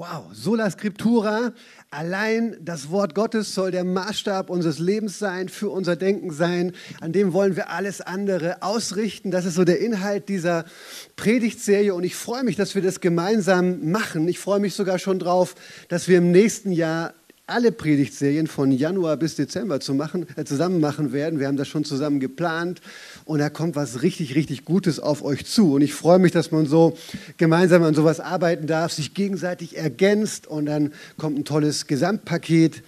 wow, sola scriptura, allein das Wort Gottes soll der Maßstab unseres Lebens sein, für unser Denken sein, an dem wollen wir alles andere ausrichten. Das ist so der Inhalt dieser Predigtserie und ich freue mich, dass wir das gemeinsam machen. Ich freue mich sogar schon drauf, dass wir im nächsten Jahr alle Predigtserien von Januar bis Dezember zu machen, äh, zusammen machen werden. Wir haben das schon zusammen geplant und da kommt was richtig, richtig Gutes auf euch zu. Und ich freue mich, dass man so gemeinsam an sowas arbeiten darf, sich gegenseitig ergänzt und dann kommt ein tolles Gesamtpaket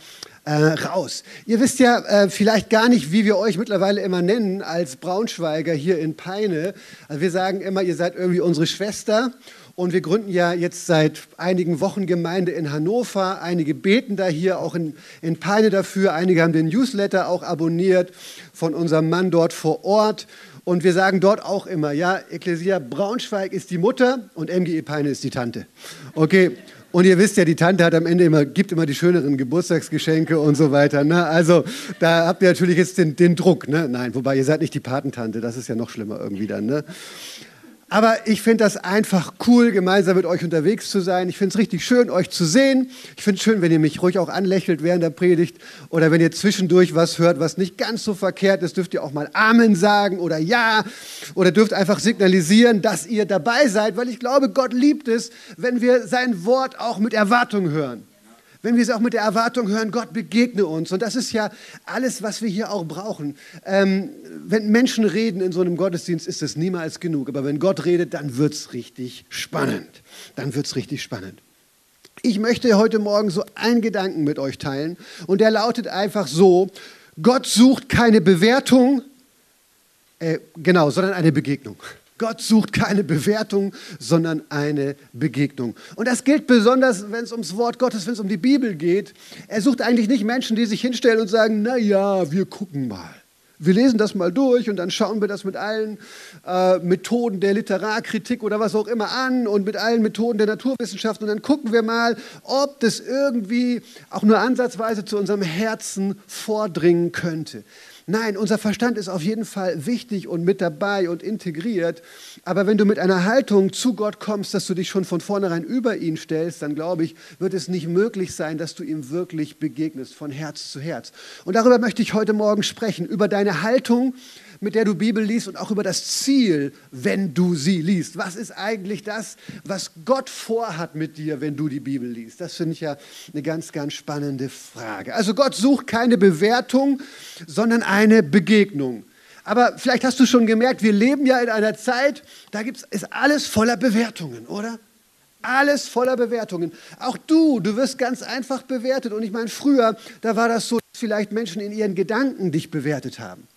äh, raus. Ihr wisst ja äh, vielleicht gar nicht, wie wir euch mittlerweile immer nennen als Braunschweiger hier in Peine. Also wir sagen immer, ihr seid irgendwie unsere Schwester. Und wir gründen ja jetzt seit einigen Wochen Gemeinde in Hannover. Einige beten da hier auch in, in Peine dafür. Einige haben den Newsletter auch abonniert von unserem Mann dort vor Ort. Und wir sagen dort auch immer, ja, Ecclesia Braunschweig ist die Mutter und MGE Peine ist die Tante. Okay. Und ihr wisst ja, die Tante hat am Ende immer, gibt immer die schöneren Geburtstagsgeschenke und so weiter. Ne? Also da habt ihr natürlich jetzt den, den Druck. Ne? Nein, wobei ihr seid nicht die Patentante, das ist ja noch schlimmer irgendwie dann. Ne? Aber ich finde das einfach cool, gemeinsam mit euch unterwegs zu sein. Ich finde es richtig schön, euch zu sehen. Ich finde es schön, wenn ihr mich ruhig auch anlächelt während der Predigt oder wenn ihr zwischendurch was hört, was nicht ganz so verkehrt ist, dürft ihr auch mal Amen sagen oder Ja oder dürft einfach signalisieren, dass ihr dabei seid, weil ich glaube, Gott liebt es, wenn wir sein Wort auch mit Erwartung hören wenn wir es auch mit der Erwartung hören, Gott begegne uns. Und das ist ja alles, was wir hier auch brauchen. Ähm, wenn Menschen reden in so einem Gottesdienst, ist es niemals genug. Aber wenn Gott redet, dann wird es richtig spannend. Dann wird es richtig spannend. Ich möchte heute Morgen so einen Gedanken mit euch teilen. Und der lautet einfach so, Gott sucht keine Bewertung, äh, genau, sondern eine Begegnung. Gott sucht keine Bewertung, sondern eine Begegnung. Und das gilt besonders, wenn es ums Wort Gottes, wenn es um die Bibel geht. Er sucht eigentlich nicht Menschen, die sich hinstellen und sagen, na ja, wir gucken mal. Wir lesen das mal durch und dann schauen wir das mit allen äh, Methoden der Literarkritik oder was auch immer an und mit allen Methoden der Naturwissenschaft und dann gucken wir mal, ob das irgendwie auch nur ansatzweise zu unserem Herzen vordringen könnte. Nein, unser Verstand ist auf jeden Fall wichtig und mit dabei und integriert. Aber wenn du mit einer Haltung zu Gott kommst, dass du dich schon von vornherein über ihn stellst, dann glaube ich, wird es nicht möglich sein, dass du ihm wirklich begegnest, von Herz zu Herz. Und darüber möchte ich heute Morgen sprechen, über deine Haltung mit der du Bibel liest und auch über das Ziel, wenn du sie liest. Was ist eigentlich das, was Gott vorhat mit dir, wenn du die Bibel liest? Das finde ich ja eine ganz, ganz spannende Frage. Also Gott sucht keine Bewertung, sondern eine Begegnung. Aber vielleicht hast du schon gemerkt, wir leben ja in einer Zeit, da gibt's, ist alles voller Bewertungen, oder? Alles voller Bewertungen. Auch du, du wirst ganz einfach bewertet. Und ich meine, früher, da war das so, dass vielleicht Menschen in ihren Gedanken dich bewertet haben.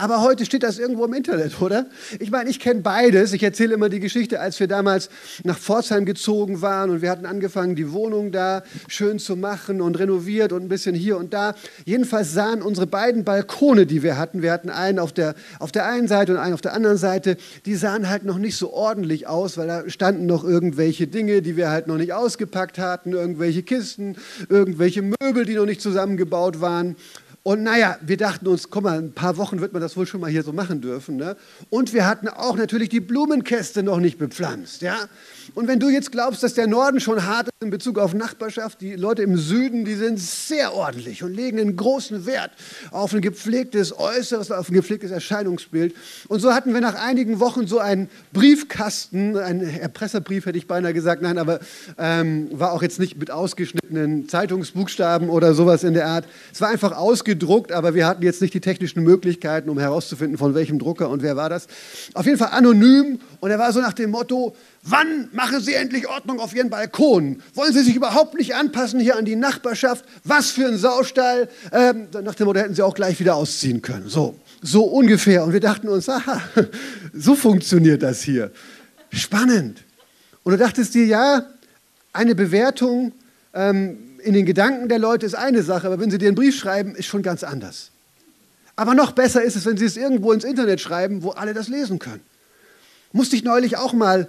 Aber heute steht das irgendwo im Internet, oder? Ich meine, ich kenne beides. Ich erzähle immer die Geschichte, als wir damals nach Pforzheim gezogen waren und wir hatten angefangen, die Wohnung da schön zu machen und renoviert und ein bisschen hier und da. Jedenfalls sahen unsere beiden Balkone, die wir hatten, wir hatten einen auf der, auf der einen Seite und einen auf der anderen Seite, die sahen halt noch nicht so ordentlich aus, weil da standen noch irgendwelche Dinge, die wir halt noch nicht ausgepackt hatten, irgendwelche Kisten, irgendwelche Möbel, die noch nicht zusammengebaut waren. Und naja, wir dachten uns, komm mal, ein paar Wochen wird man das wohl schon mal hier so machen dürfen. Ne? Und wir hatten auch natürlich die Blumenkäste noch nicht bepflanzt. Ja? Und wenn du jetzt glaubst, dass der Norden schon hart ist in Bezug auf Nachbarschaft, die Leute im Süden, die sind sehr ordentlich und legen einen großen Wert auf ein gepflegtes Äußeres, auf ein gepflegtes Erscheinungsbild. Und so hatten wir nach einigen Wochen so einen Briefkasten, einen Erpresserbrief hätte ich beinahe gesagt, nein, aber ähm, war auch jetzt nicht mit ausgeschnittenen Zeitungsbuchstaben oder sowas in der Art. Es war einfach ausgedruckt, aber wir hatten jetzt nicht die technischen Möglichkeiten, um herauszufinden, von welchem Drucker und wer war das. Auf jeden Fall anonym und er war so nach dem Motto, Wann machen Sie endlich Ordnung auf Ihren Balkon? Wollen Sie sich überhaupt nicht anpassen hier an die Nachbarschaft? Was für ein Saustall? Ähm, nach dem Motto hätten Sie auch gleich wieder ausziehen können. So, so ungefähr. Und wir dachten uns, aha, so funktioniert das hier. Spannend. Und du dachtest dir, ja, eine Bewertung ähm, in den Gedanken der Leute ist eine Sache, aber wenn sie dir einen Brief schreiben, ist schon ganz anders. Aber noch besser ist es, wenn Sie es irgendwo ins Internet schreiben, wo alle das lesen können. Musste ich neulich auch mal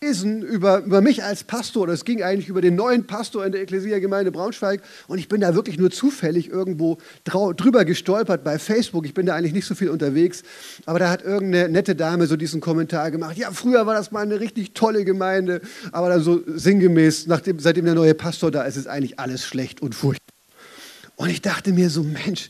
lesen über, über mich als Pastor. Das ging eigentlich über den neuen Pastor in der Ekklesia-Gemeinde Braunschweig. Und ich bin da wirklich nur zufällig irgendwo drüber gestolpert bei Facebook. Ich bin da eigentlich nicht so viel unterwegs. Aber da hat irgendeine nette Dame so diesen Kommentar gemacht. Ja, früher war das mal eine richtig tolle Gemeinde. Aber dann so sinngemäß, nachdem, seitdem der neue Pastor da ist, ist eigentlich alles schlecht und furchtbar. Und ich dachte mir so, Mensch,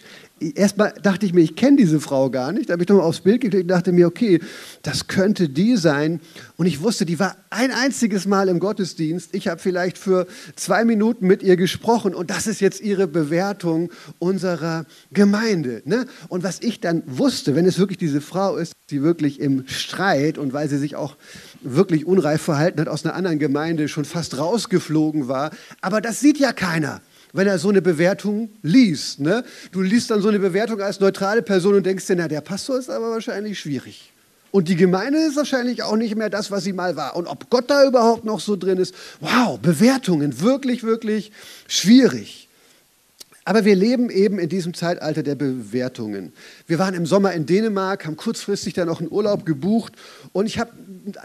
erstmal dachte ich mir, ich kenne diese Frau gar nicht. Da habe ich nochmal aufs Bild geklickt und dachte mir, okay, das könnte die sein. Und ich wusste, die war ein einziges Mal im Gottesdienst. Ich habe vielleicht für zwei Minuten mit ihr gesprochen und das ist jetzt ihre Bewertung unserer Gemeinde. Ne? Und was ich dann wusste, wenn es wirklich diese Frau ist, die wirklich im Streit und weil sie sich auch wirklich unreif verhalten hat, aus einer anderen Gemeinde schon fast rausgeflogen war. Aber das sieht ja keiner wenn er so eine Bewertung liest. Ne? Du liest dann so eine Bewertung als neutrale Person und denkst dir, na, der Pastor ist aber wahrscheinlich schwierig. Und die Gemeinde ist wahrscheinlich auch nicht mehr das, was sie mal war. Und ob Gott da überhaupt noch so drin ist, wow, Bewertungen, wirklich, wirklich schwierig. Aber wir leben eben in diesem Zeitalter der Bewertungen. Wir waren im Sommer in Dänemark, haben kurzfristig dann auch einen Urlaub gebucht und ich habe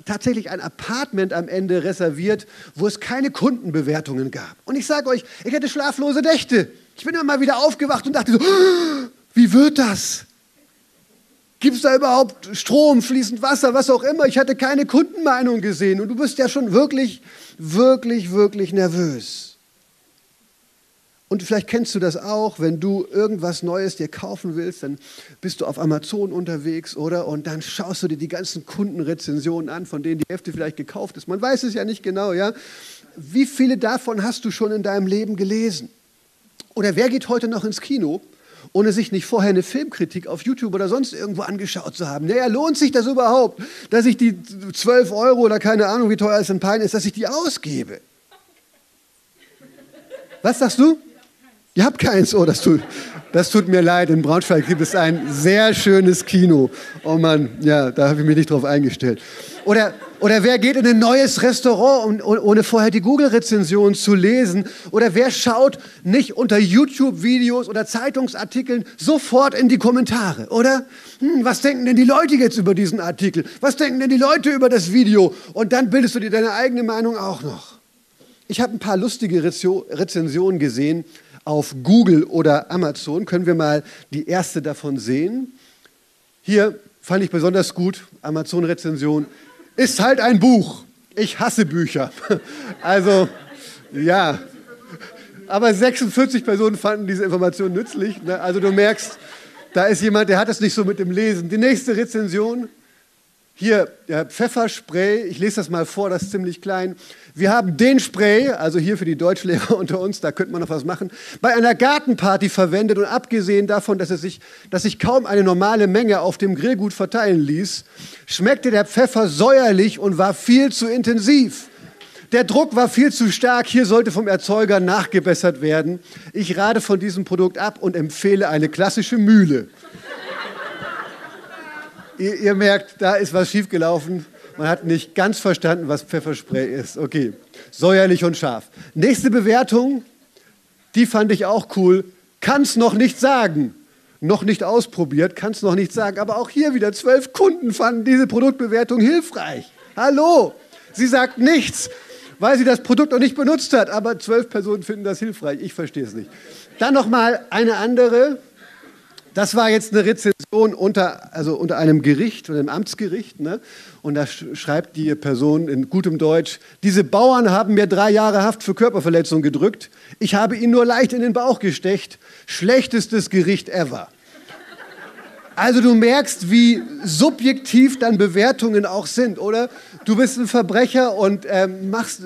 tatsächlich ein Apartment am Ende reserviert, wo es keine Kundenbewertungen gab. Und ich sage euch, ich hatte schlaflose Nächte. Ich bin immer mal wieder aufgewacht und dachte so, wie wird das? Gibt es da überhaupt Strom, fließend Wasser, was auch immer? Ich hatte keine Kundenmeinung gesehen und du bist ja schon wirklich, wirklich, wirklich nervös. Und vielleicht kennst du das auch, wenn du irgendwas Neues dir kaufen willst, dann bist du auf Amazon unterwegs, oder? Und dann schaust du dir die ganzen Kundenrezensionen an, von denen die Hälfte vielleicht gekauft ist. Man weiß es ja nicht genau, ja? Wie viele davon hast du schon in deinem Leben gelesen? Oder wer geht heute noch ins Kino, ohne sich nicht vorher eine Filmkritik auf YouTube oder sonst irgendwo angeschaut zu haben? Naja, lohnt sich das überhaupt, dass ich die 12 Euro oder keine Ahnung, wie teuer es in Pein ist, dass ich die ausgebe? Was sagst du? Ihr habt keins. Oh, das tut, das tut mir leid. In Braunschweig gibt es ein sehr schönes Kino. Oh Mann, ja, da habe ich mich nicht drauf eingestellt. Oder, oder wer geht in ein neues Restaurant, ohne vorher die Google-Rezension zu lesen? Oder wer schaut nicht unter YouTube-Videos oder Zeitungsartikeln sofort in die Kommentare? Oder hm, was denken denn die Leute jetzt über diesen Artikel? Was denken denn die Leute über das Video? Und dann bildest du dir deine eigene Meinung auch noch. Ich habe ein paar lustige Rezensionen gesehen auf Google oder Amazon. Können wir mal die erste davon sehen? Hier fand ich besonders gut, Amazon-Rezension. Ist halt ein Buch. Ich hasse Bücher. Also, ja. Aber 46 Personen fanden diese Information nützlich. Ne? Also du merkst, da ist jemand, der hat es nicht so mit dem Lesen. Die nächste Rezension. Hier, ja, Pfefferspray, ich lese das mal vor, das ist ziemlich klein. Wir haben den Spray, also hier für die Deutschlehrer unter uns, da könnte man noch was machen, bei einer Gartenparty verwendet und abgesehen davon, dass, es sich, dass sich kaum eine normale Menge auf dem Grillgut verteilen ließ, schmeckte der Pfeffer säuerlich und war viel zu intensiv. Der Druck war viel zu stark, hier sollte vom Erzeuger nachgebessert werden. Ich rate von diesem Produkt ab und empfehle eine klassische Mühle. Ihr, ihr, merkt, da ist was schiefgelaufen. Man hat nicht ganz verstanden, was Pfefferspray ist. Okay, säuerlich und scharf. Nächste Bewertung, die fand ich auch cool. Kann's noch nicht sagen. Noch nicht ausprobiert, kann's noch nicht sagen. Aber auch hier wieder zwölf Kunden fanden diese Produktbewertung hilfreich. Hallo, sie sagt nichts, weil sie das Produkt noch nicht benutzt hat. Aber zwölf Personen finden das hilfreich. Ich verstehe es nicht. Dann noch mal eine andere. Das war jetzt eine Rezension unter, also unter einem Gericht, unter einem Amtsgericht. Ne? Und da schreibt die Person in gutem Deutsch, diese Bauern haben mir drei Jahre Haft für Körperverletzung gedrückt. Ich habe ihnen nur leicht in den Bauch gestecht. Schlechtestes Gericht ever. Also du merkst, wie subjektiv dann Bewertungen auch sind, oder? Du bist ein Verbrecher und ähm, machst,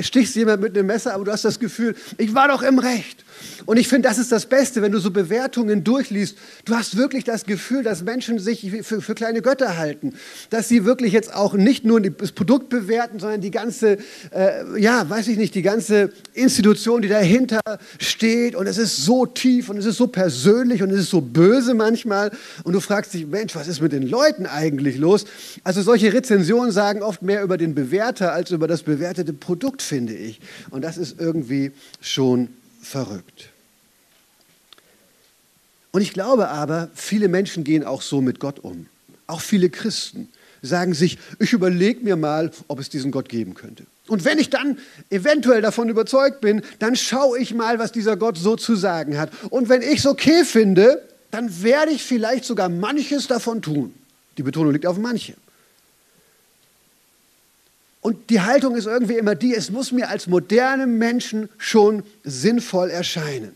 stichst jemand mit einem Messer, aber du hast das Gefühl, ich war doch im Recht. Und ich finde, das ist das Beste, wenn du so Bewertungen durchliest. Du hast wirklich das Gefühl, dass Menschen sich für, für kleine Götter halten. Dass sie wirklich jetzt auch nicht nur das Produkt bewerten, sondern die ganze, äh, ja, weiß ich nicht, die ganze Institution, die dahinter steht. Und es ist so tief und es ist so persönlich und es ist so böse manchmal. Und du fragst dich, Mensch, was ist mit den Leuten eigentlich los? Also solche Rezensionen sagen oft mehr über den Bewerter als über das bewertete Produkt, finde ich. Und das ist irgendwie schon verrückt. Und ich glaube aber, viele Menschen gehen auch so mit Gott um. Auch viele Christen sagen sich, ich überlege mir mal, ob es diesen Gott geben könnte. Und wenn ich dann eventuell davon überzeugt bin, dann schaue ich mal, was dieser Gott so zu sagen hat. Und wenn ich es okay finde, dann werde ich vielleicht sogar manches davon tun. Die Betonung liegt auf manche. Und die Haltung ist irgendwie immer die, es muss mir als modernem Menschen schon sinnvoll erscheinen.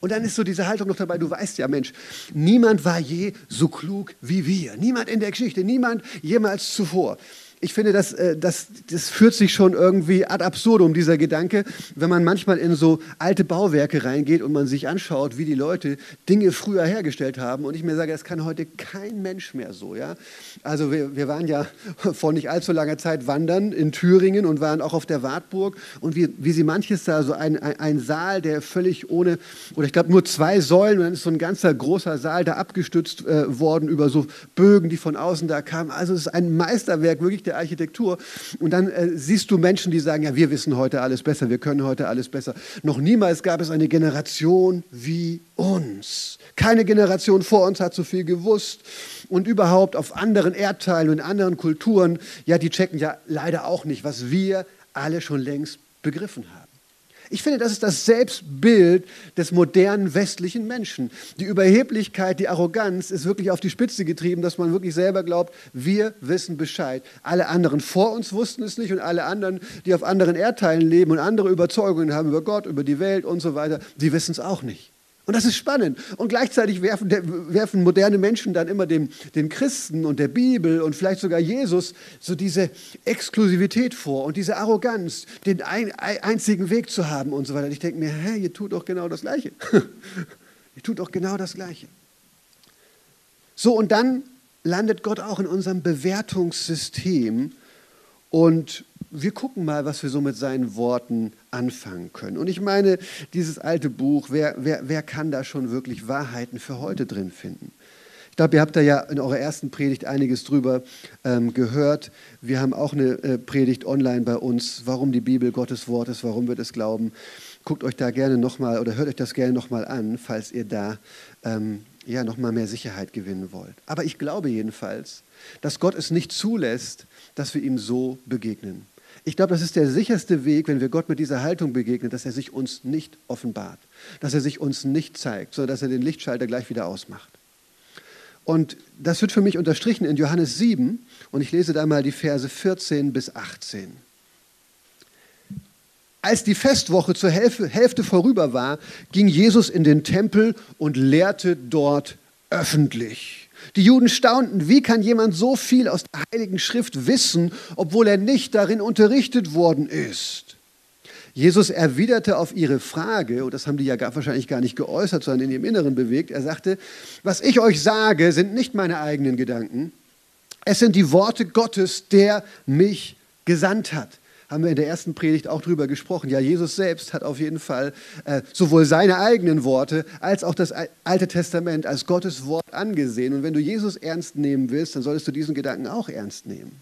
Und dann ist so diese Haltung noch dabei, du weißt ja, Mensch, niemand war je so klug wie wir. Niemand in der Geschichte, niemand jemals zuvor ich finde, das, äh, das, das führt sich schon irgendwie ad absurdum, dieser Gedanke, wenn man manchmal in so alte Bauwerke reingeht und man sich anschaut, wie die Leute Dinge früher hergestellt haben. Und ich mir sage, das kann heute kein Mensch mehr so. Ja? Also wir, wir waren ja vor nicht allzu langer Zeit wandern in Thüringen und waren auch auf der Wartburg. Und wie, wie sie manches da, so ein, ein, ein Saal, der völlig ohne, oder ich glaube nur zwei Säulen, und dann ist so ein ganzer großer Saal da abgestützt äh, worden über so Bögen, die von außen da kamen. Also es ist ein Meisterwerk, wirklich der der Architektur. Und dann äh, siehst du Menschen, die sagen, ja, wir wissen heute alles besser, wir können heute alles besser. Noch niemals gab es eine Generation wie uns. Keine Generation vor uns hat so viel gewusst. Und überhaupt auf anderen Erdteilen und anderen Kulturen, ja, die checken ja leider auch nicht, was wir alle schon längst begriffen haben. Ich finde, das ist das Selbstbild des modernen westlichen Menschen. Die Überheblichkeit, die Arroganz ist wirklich auf die Spitze getrieben, dass man wirklich selber glaubt, wir wissen Bescheid. Alle anderen vor uns wussten es nicht und alle anderen, die auf anderen Erdteilen leben und andere Überzeugungen haben über Gott, über die Welt und so weiter, die wissen es auch nicht. Und das ist spannend. Und gleichzeitig werfen, werfen moderne Menschen dann immer dem, den Christen und der Bibel und vielleicht sogar Jesus so diese Exklusivität vor und diese Arroganz, den ein, einzigen Weg zu haben und so weiter. Und ich denke mir, hä, ihr tut doch genau das Gleiche. ihr tut doch genau das Gleiche. So, und dann landet Gott auch in unserem Bewertungssystem und wir gucken mal, was wir so mit seinen Worten anfangen können. Und ich meine, dieses alte Buch, wer, wer, wer kann da schon wirklich Wahrheiten für heute drin finden? Ich glaube, ihr habt da ja in eurer ersten Predigt einiges drüber ähm, gehört. Wir haben auch eine äh, Predigt online bei uns, warum die Bibel Gottes Wort ist, warum wir das glauben. Guckt euch da gerne nochmal oder hört euch das gerne nochmal an, falls ihr da ähm, ja, nochmal mehr Sicherheit gewinnen wollt. Aber ich glaube jedenfalls, dass Gott es nicht zulässt, dass wir ihm so begegnen. Ich glaube, das ist der sicherste Weg, wenn wir Gott mit dieser Haltung begegnen, dass er sich uns nicht offenbart, dass er sich uns nicht zeigt, sondern dass er den Lichtschalter gleich wieder ausmacht. Und das wird für mich unterstrichen in Johannes 7 und ich lese da mal die Verse 14 bis 18. Als die Festwoche zur Hälfte vorüber war, ging Jesus in den Tempel und lehrte dort öffentlich. Die Juden staunten, wie kann jemand so viel aus der Heiligen Schrift wissen, obwohl er nicht darin unterrichtet worden ist? Jesus erwiderte auf ihre Frage, und das haben die ja gar, wahrscheinlich gar nicht geäußert, sondern in ihrem Inneren bewegt, er sagte, was ich euch sage, sind nicht meine eigenen Gedanken, es sind die Worte Gottes, der mich gesandt hat haben wir in der ersten Predigt auch drüber gesprochen. Ja, Jesus selbst hat auf jeden Fall äh, sowohl seine eigenen Worte als auch das Alte Testament als Gottes Wort angesehen. Und wenn du Jesus ernst nehmen willst, dann solltest du diesen Gedanken auch ernst nehmen.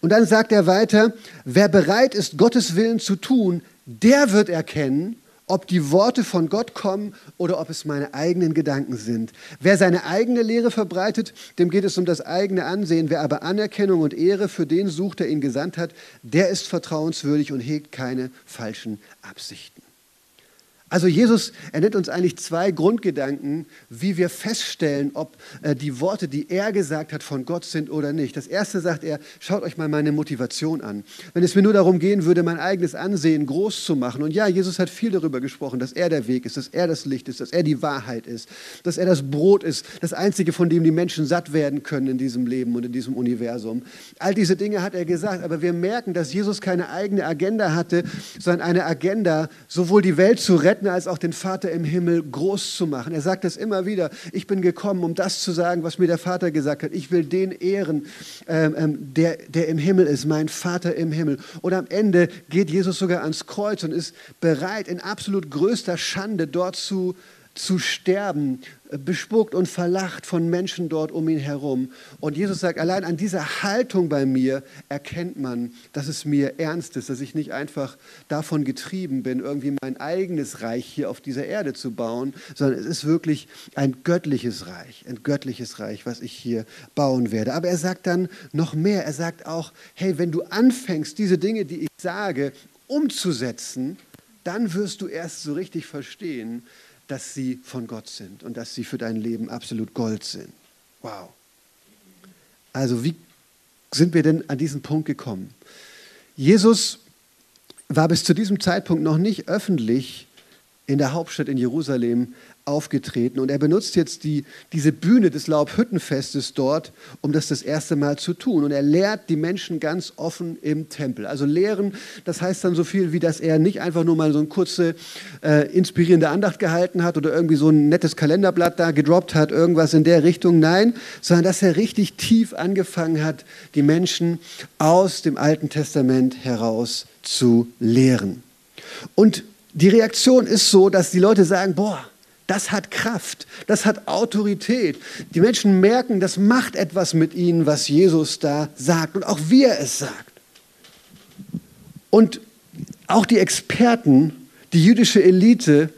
Und dann sagt er weiter, wer bereit ist, Gottes Willen zu tun, der wird erkennen, ob die Worte von Gott kommen oder ob es meine eigenen Gedanken sind. Wer seine eigene Lehre verbreitet, dem geht es um das eigene Ansehen. Wer aber Anerkennung und Ehre für den sucht, der ihn gesandt hat, der ist vertrauenswürdig und hegt keine falschen Absichten. Also Jesus, nennt uns eigentlich zwei Grundgedanken, wie wir feststellen, ob äh, die Worte, die er gesagt hat, von Gott sind oder nicht. Das erste sagt er, schaut euch mal meine Motivation an. Wenn es mir nur darum gehen würde, mein eigenes Ansehen groß zu machen. Und ja, Jesus hat viel darüber gesprochen, dass er der Weg ist, dass er das Licht ist, dass er die Wahrheit ist, dass er das Brot ist, das Einzige, von dem die Menschen satt werden können in diesem Leben und in diesem Universum. All diese Dinge hat er gesagt, aber wir merken, dass Jesus keine eigene Agenda hatte, sondern eine Agenda, sowohl die Welt zu retten, retten, als auch den Vater im Himmel groß zu machen. Er sagt es immer wieder, ich bin gekommen, um das zu sagen, was mir der Vater gesagt hat. Ich will den ehren, ähm, ähm, der, der im Himmel ist, mein Vater im Himmel. Und am Ende geht Jesus sogar ans Kreuz und ist bereit, in absolut größter Schande dort zu zu sterben, bespuckt und verlacht von Menschen dort um ihn herum. Und Jesus sagt, allein an dieser Haltung bei mir erkennt man, dass es mir ernst ist, dass ich nicht einfach davon getrieben bin, irgendwie mein eigenes Reich hier auf dieser Erde zu bauen, sondern es ist wirklich ein göttliches Reich, ein göttliches Reich, was ich hier bauen werde. Aber er sagt dann noch mehr. Er sagt auch, hey, wenn du anfängst, diese Dinge, die ich sage, umzusetzen, dann wirst du erst so richtig verstehen, dass sie von Gott sind und dass sie für dein Leben absolut Gold sind. Wow. Also wie sind wir denn an diesen Punkt gekommen? Jesus war bis zu diesem Zeitpunkt noch nicht öffentlich in der Hauptstadt in Jerusalem aufgetreten und er benutzt jetzt die, diese Bühne des Laubhüttenfestes dort, um das das erste Mal zu tun. Und er lehrt die Menschen ganz offen im Tempel. Also lehren, das heißt dann so viel, wie dass er nicht einfach nur mal so eine kurze äh, inspirierende Andacht gehalten hat oder irgendwie so ein nettes Kalenderblatt da gedroppt hat, irgendwas in der Richtung. Nein, sondern dass er richtig tief angefangen hat, die Menschen aus dem Alten Testament heraus zu lehren. Und die Reaktion ist so, dass die Leute sagen, boah, das hat Kraft, das hat Autorität. Die Menschen merken, das macht etwas mit ihnen, was Jesus da sagt und auch wie er es sagt. Und auch die Experten, die jüdische Elite,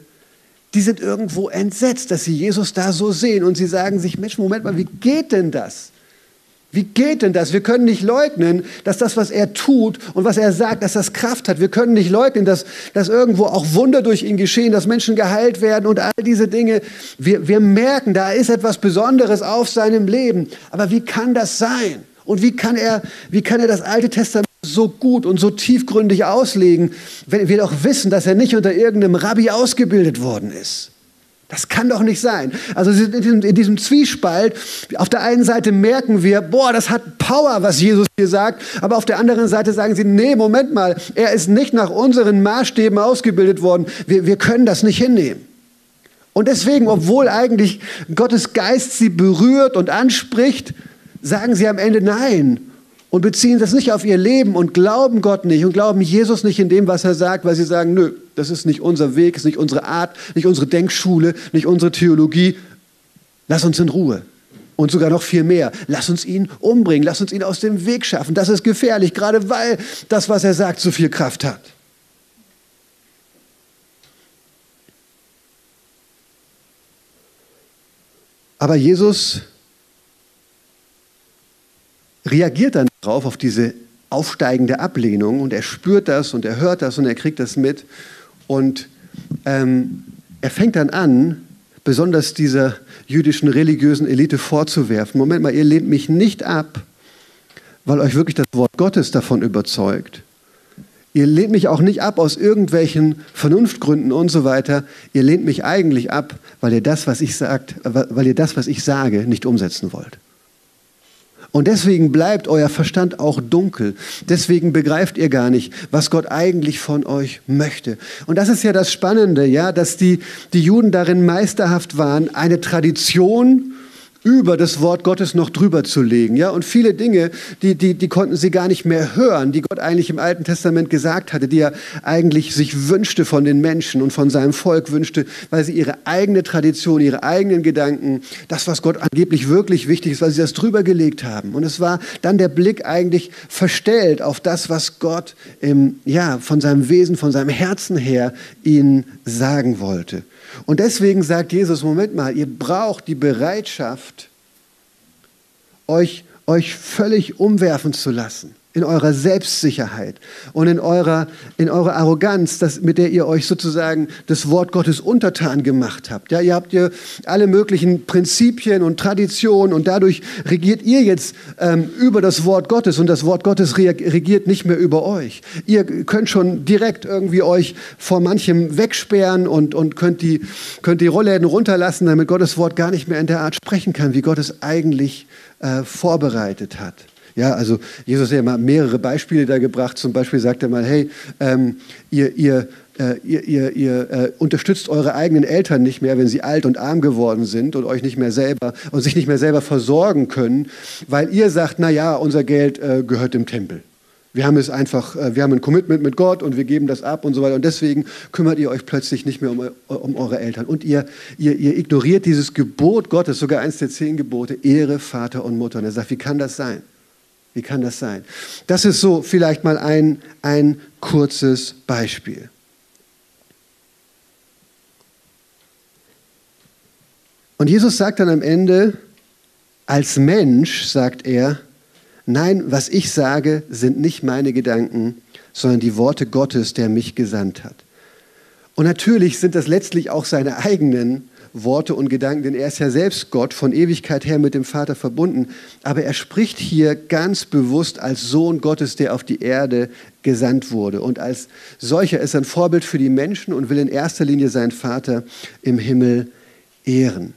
die sind irgendwo entsetzt, dass sie Jesus da so sehen und sie sagen sich, Mensch, Moment mal, wie geht denn das? Wie geht denn das? Wir können nicht leugnen, dass das, was er tut und was er sagt, dass das Kraft hat. Wir können nicht leugnen, dass, dass irgendwo auch Wunder durch ihn geschehen, dass Menschen geheilt werden und all diese Dinge. Wir, wir merken, da ist etwas Besonderes auf seinem Leben. Aber wie kann das sein? Und wie kann er, wie kann er das Alte Testament so gut und so tiefgründig auslegen, wenn wir doch wissen, dass er nicht unter irgendeinem Rabbi ausgebildet worden ist? Das kann doch nicht sein. Also in diesem, in diesem, Zwiespalt, auf der einen Seite merken wir, boah, das hat Power, was Jesus hier sagt, aber auf der anderen Seite sagen sie, nee, Moment mal, er ist nicht nach unseren Maßstäben ausgebildet worden. Wir, wir können das nicht hinnehmen. Und deswegen, obwohl eigentlich Gottes Geist sie berührt und anspricht, sagen sie am Ende nein und beziehen das nicht auf ihr Leben und glauben Gott nicht und glauben Jesus nicht in dem, was er sagt, weil sie sagen, nö, das ist nicht unser Weg, ist nicht unsere Art, nicht unsere Denkschule, nicht unsere Theologie. Lass uns in Ruhe. Und sogar noch viel mehr. Lass uns ihn umbringen, lass uns ihn aus dem Weg schaffen. Das ist gefährlich, gerade weil das, was er sagt, so viel Kraft hat. Aber Jesus reagiert dann darauf, auf diese aufsteigende Ablehnung und er spürt das und er hört das und er kriegt das mit und ähm, er fängt dann an, besonders dieser jüdischen religiösen Elite vorzuwerfen, Moment mal, ihr lehnt mich nicht ab, weil euch wirklich das Wort Gottes davon überzeugt. Ihr lehnt mich auch nicht ab aus irgendwelchen Vernunftgründen und so weiter. Ihr lehnt mich eigentlich ab, weil ihr das, was ich sagt, weil ihr das, was ich sage, nicht umsetzen wollt. Und deswegen bleibt euer Verstand auch dunkel. Deswegen begreift ihr gar nicht, was Gott eigentlich von euch möchte. Und das ist ja das Spannende, ja, dass die, die Juden darin meisterhaft waren, eine Tradition über das Wort Gottes noch drüber zu legen. Ja? Und viele Dinge, die, die, die konnten sie gar nicht mehr hören, die Gott eigentlich im Alten Testament gesagt hatte, die er eigentlich sich wünschte von den Menschen und von seinem Volk wünschte, weil sie ihre eigene Tradition, ihre eigenen Gedanken, das, was Gott angeblich wirklich wichtig ist, weil sie das drüber gelegt haben. Und es war dann der Blick eigentlich verstellt auf das, was Gott im, ja, von seinem Wesen, von seinem Herzen her ihnen sagen wollte. Und deswegen sagt Jesus, Moment mal, ihr braucht die Bereitschaft, euch, euch völlig umwerfen zu lassen in eurer Selbstsicherheit und in eurer, in eurer Arroganz, das, mit der ihr euch sozusagen das Wort Gottes untertan gemacht habt. Ja, ihr habt ihr alle möglichen Prinzipien und Traditionen und dadurch regiert ihr jetzt ähm, über das Wort Gottes und das Wort Gottes regiert nicht mehr über euch. Ihr könnt schon direkt irgendwie euch vor manchem wegsperren und, und könnt, die, könnt die Rollläden runterlassen, damit Gottes Wort gar nicht mehr in der Art sprechen kann, wie Gott es eigentlich äh, vorbereitet hat. Ja, also Jesus hat ja mal mehrere Beispiele da gebracht. Zum Beispiel sagt er mal, hey, ähm, ihr, ihr, äh, ihr, ihr, ihr äh, unterstützt eure eigenen Eltern nicht mehr, wenn sie alt und arm geworden sind und euch nicht mehr selber und sich nicht mehr selber versorgen können, weil ihr sagt, na ja, unser Geld äh, gehört dem Tempel. Wir haben es einfach, äh, wir haben ein Commitment mit Gott und wir geben das ab und so weiter. Und deswegen kümmert ihr euch plötzlich nicht mehr um, um eure Eltern. Und ihr, ihr, ihr ignoriert dieses Gebot Gottes, sogar eins der zehn Gebote, Ehre Vater und Mutter. Und er sagt, wie kann das sein? Wie kann das sein? Das ist so vielleicht mal ein, ein kurzes Beispiel. Und Jesus sagt dann am Ende, als Mensch, sagt er, nein, was ich sage, sind nicht meine Gedanken, sondern die Worte Gottes, der mich gesandt hat. Und natürlich sind das letztlich auch seine eigenen Worte und Gedanken, denn er ist ja selbst Gott, von Ewigkeit her mit dem Vater verbunden. Aber er spricht hier ganz bewusst als Sohn Gottes, der auf die Erde gesandt wurde. Und als solcher ist er ein Vorbild für die Menschen und will in erster Linie seinen Vater im Himmel ehren.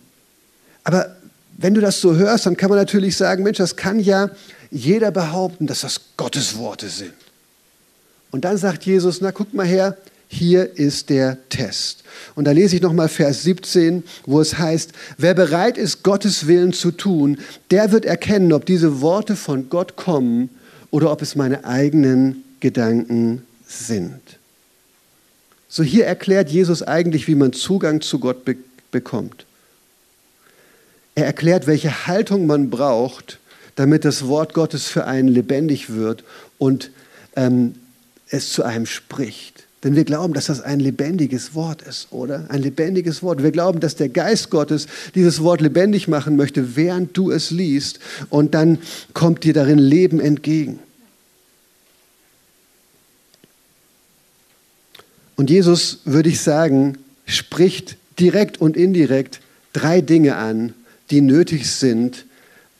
Aber wenn du das so hörst, dann kann man natürlich sagen, Mensch, das kann ja jeder behaupten, dass das Gottes Worte sind. Und dann sagt Jesus, na guck mal her, hier ist der Test. Und da lese ich nochmal Vers 17, wo es heißt, wer bereit ist, Gottes Willen zu tun, der wird erkennen, ob diese Worte von Gott kommen oder ob es meine eigenen Gedanken sind. So hier erklärt Jesus eigentlich, wie man Zugang zu Gott be bekommt. Er erklärt, welche Haltung man braucht, damit das Wort Gottes für einen lebendig wird und ähm, es zu einem spricht. Denn wir glauben, dass das ein lebendiges Wort ist, oder? Ein lebendiges Wort. Wir glauben, dass der Geist Gottes dieses Wort lebendig machen möchte, während du es liest. Und dann kommt dir darin Leben entgegen. Und Jesus, würde ich sagen, spricht direkt und indirekt drei Dinge an, die nötig sind,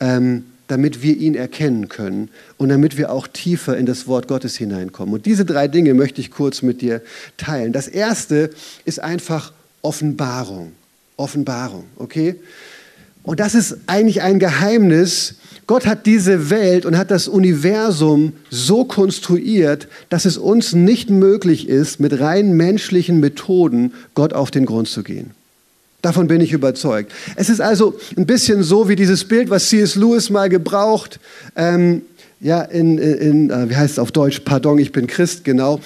ähm, damit wir ihn erkennen können und damit wir auch tiefer in das Wort Gottes hineinkommen. Und diese drei Dinge möchte ich kurz mit dir teilen. Das erste ist einfach Offenbarung. Offenbarung, okay? Und das ist eigentlich ein Geheimnis. Gott hat diese Welt und hat das Universum so konstruiert, dass es uns nicht möglich ist, mit rein menschlichen Methoden Gott auf den Grund zu gehen. Davon bin ich überzeugt. Es ist also ein bisschen so wie dieses Bild, was C.S. Lewis mal gebraucht, ähm, ja, in, in, äh, wie heißt es auf Deutsch, pardon, ich bin Christ, genau.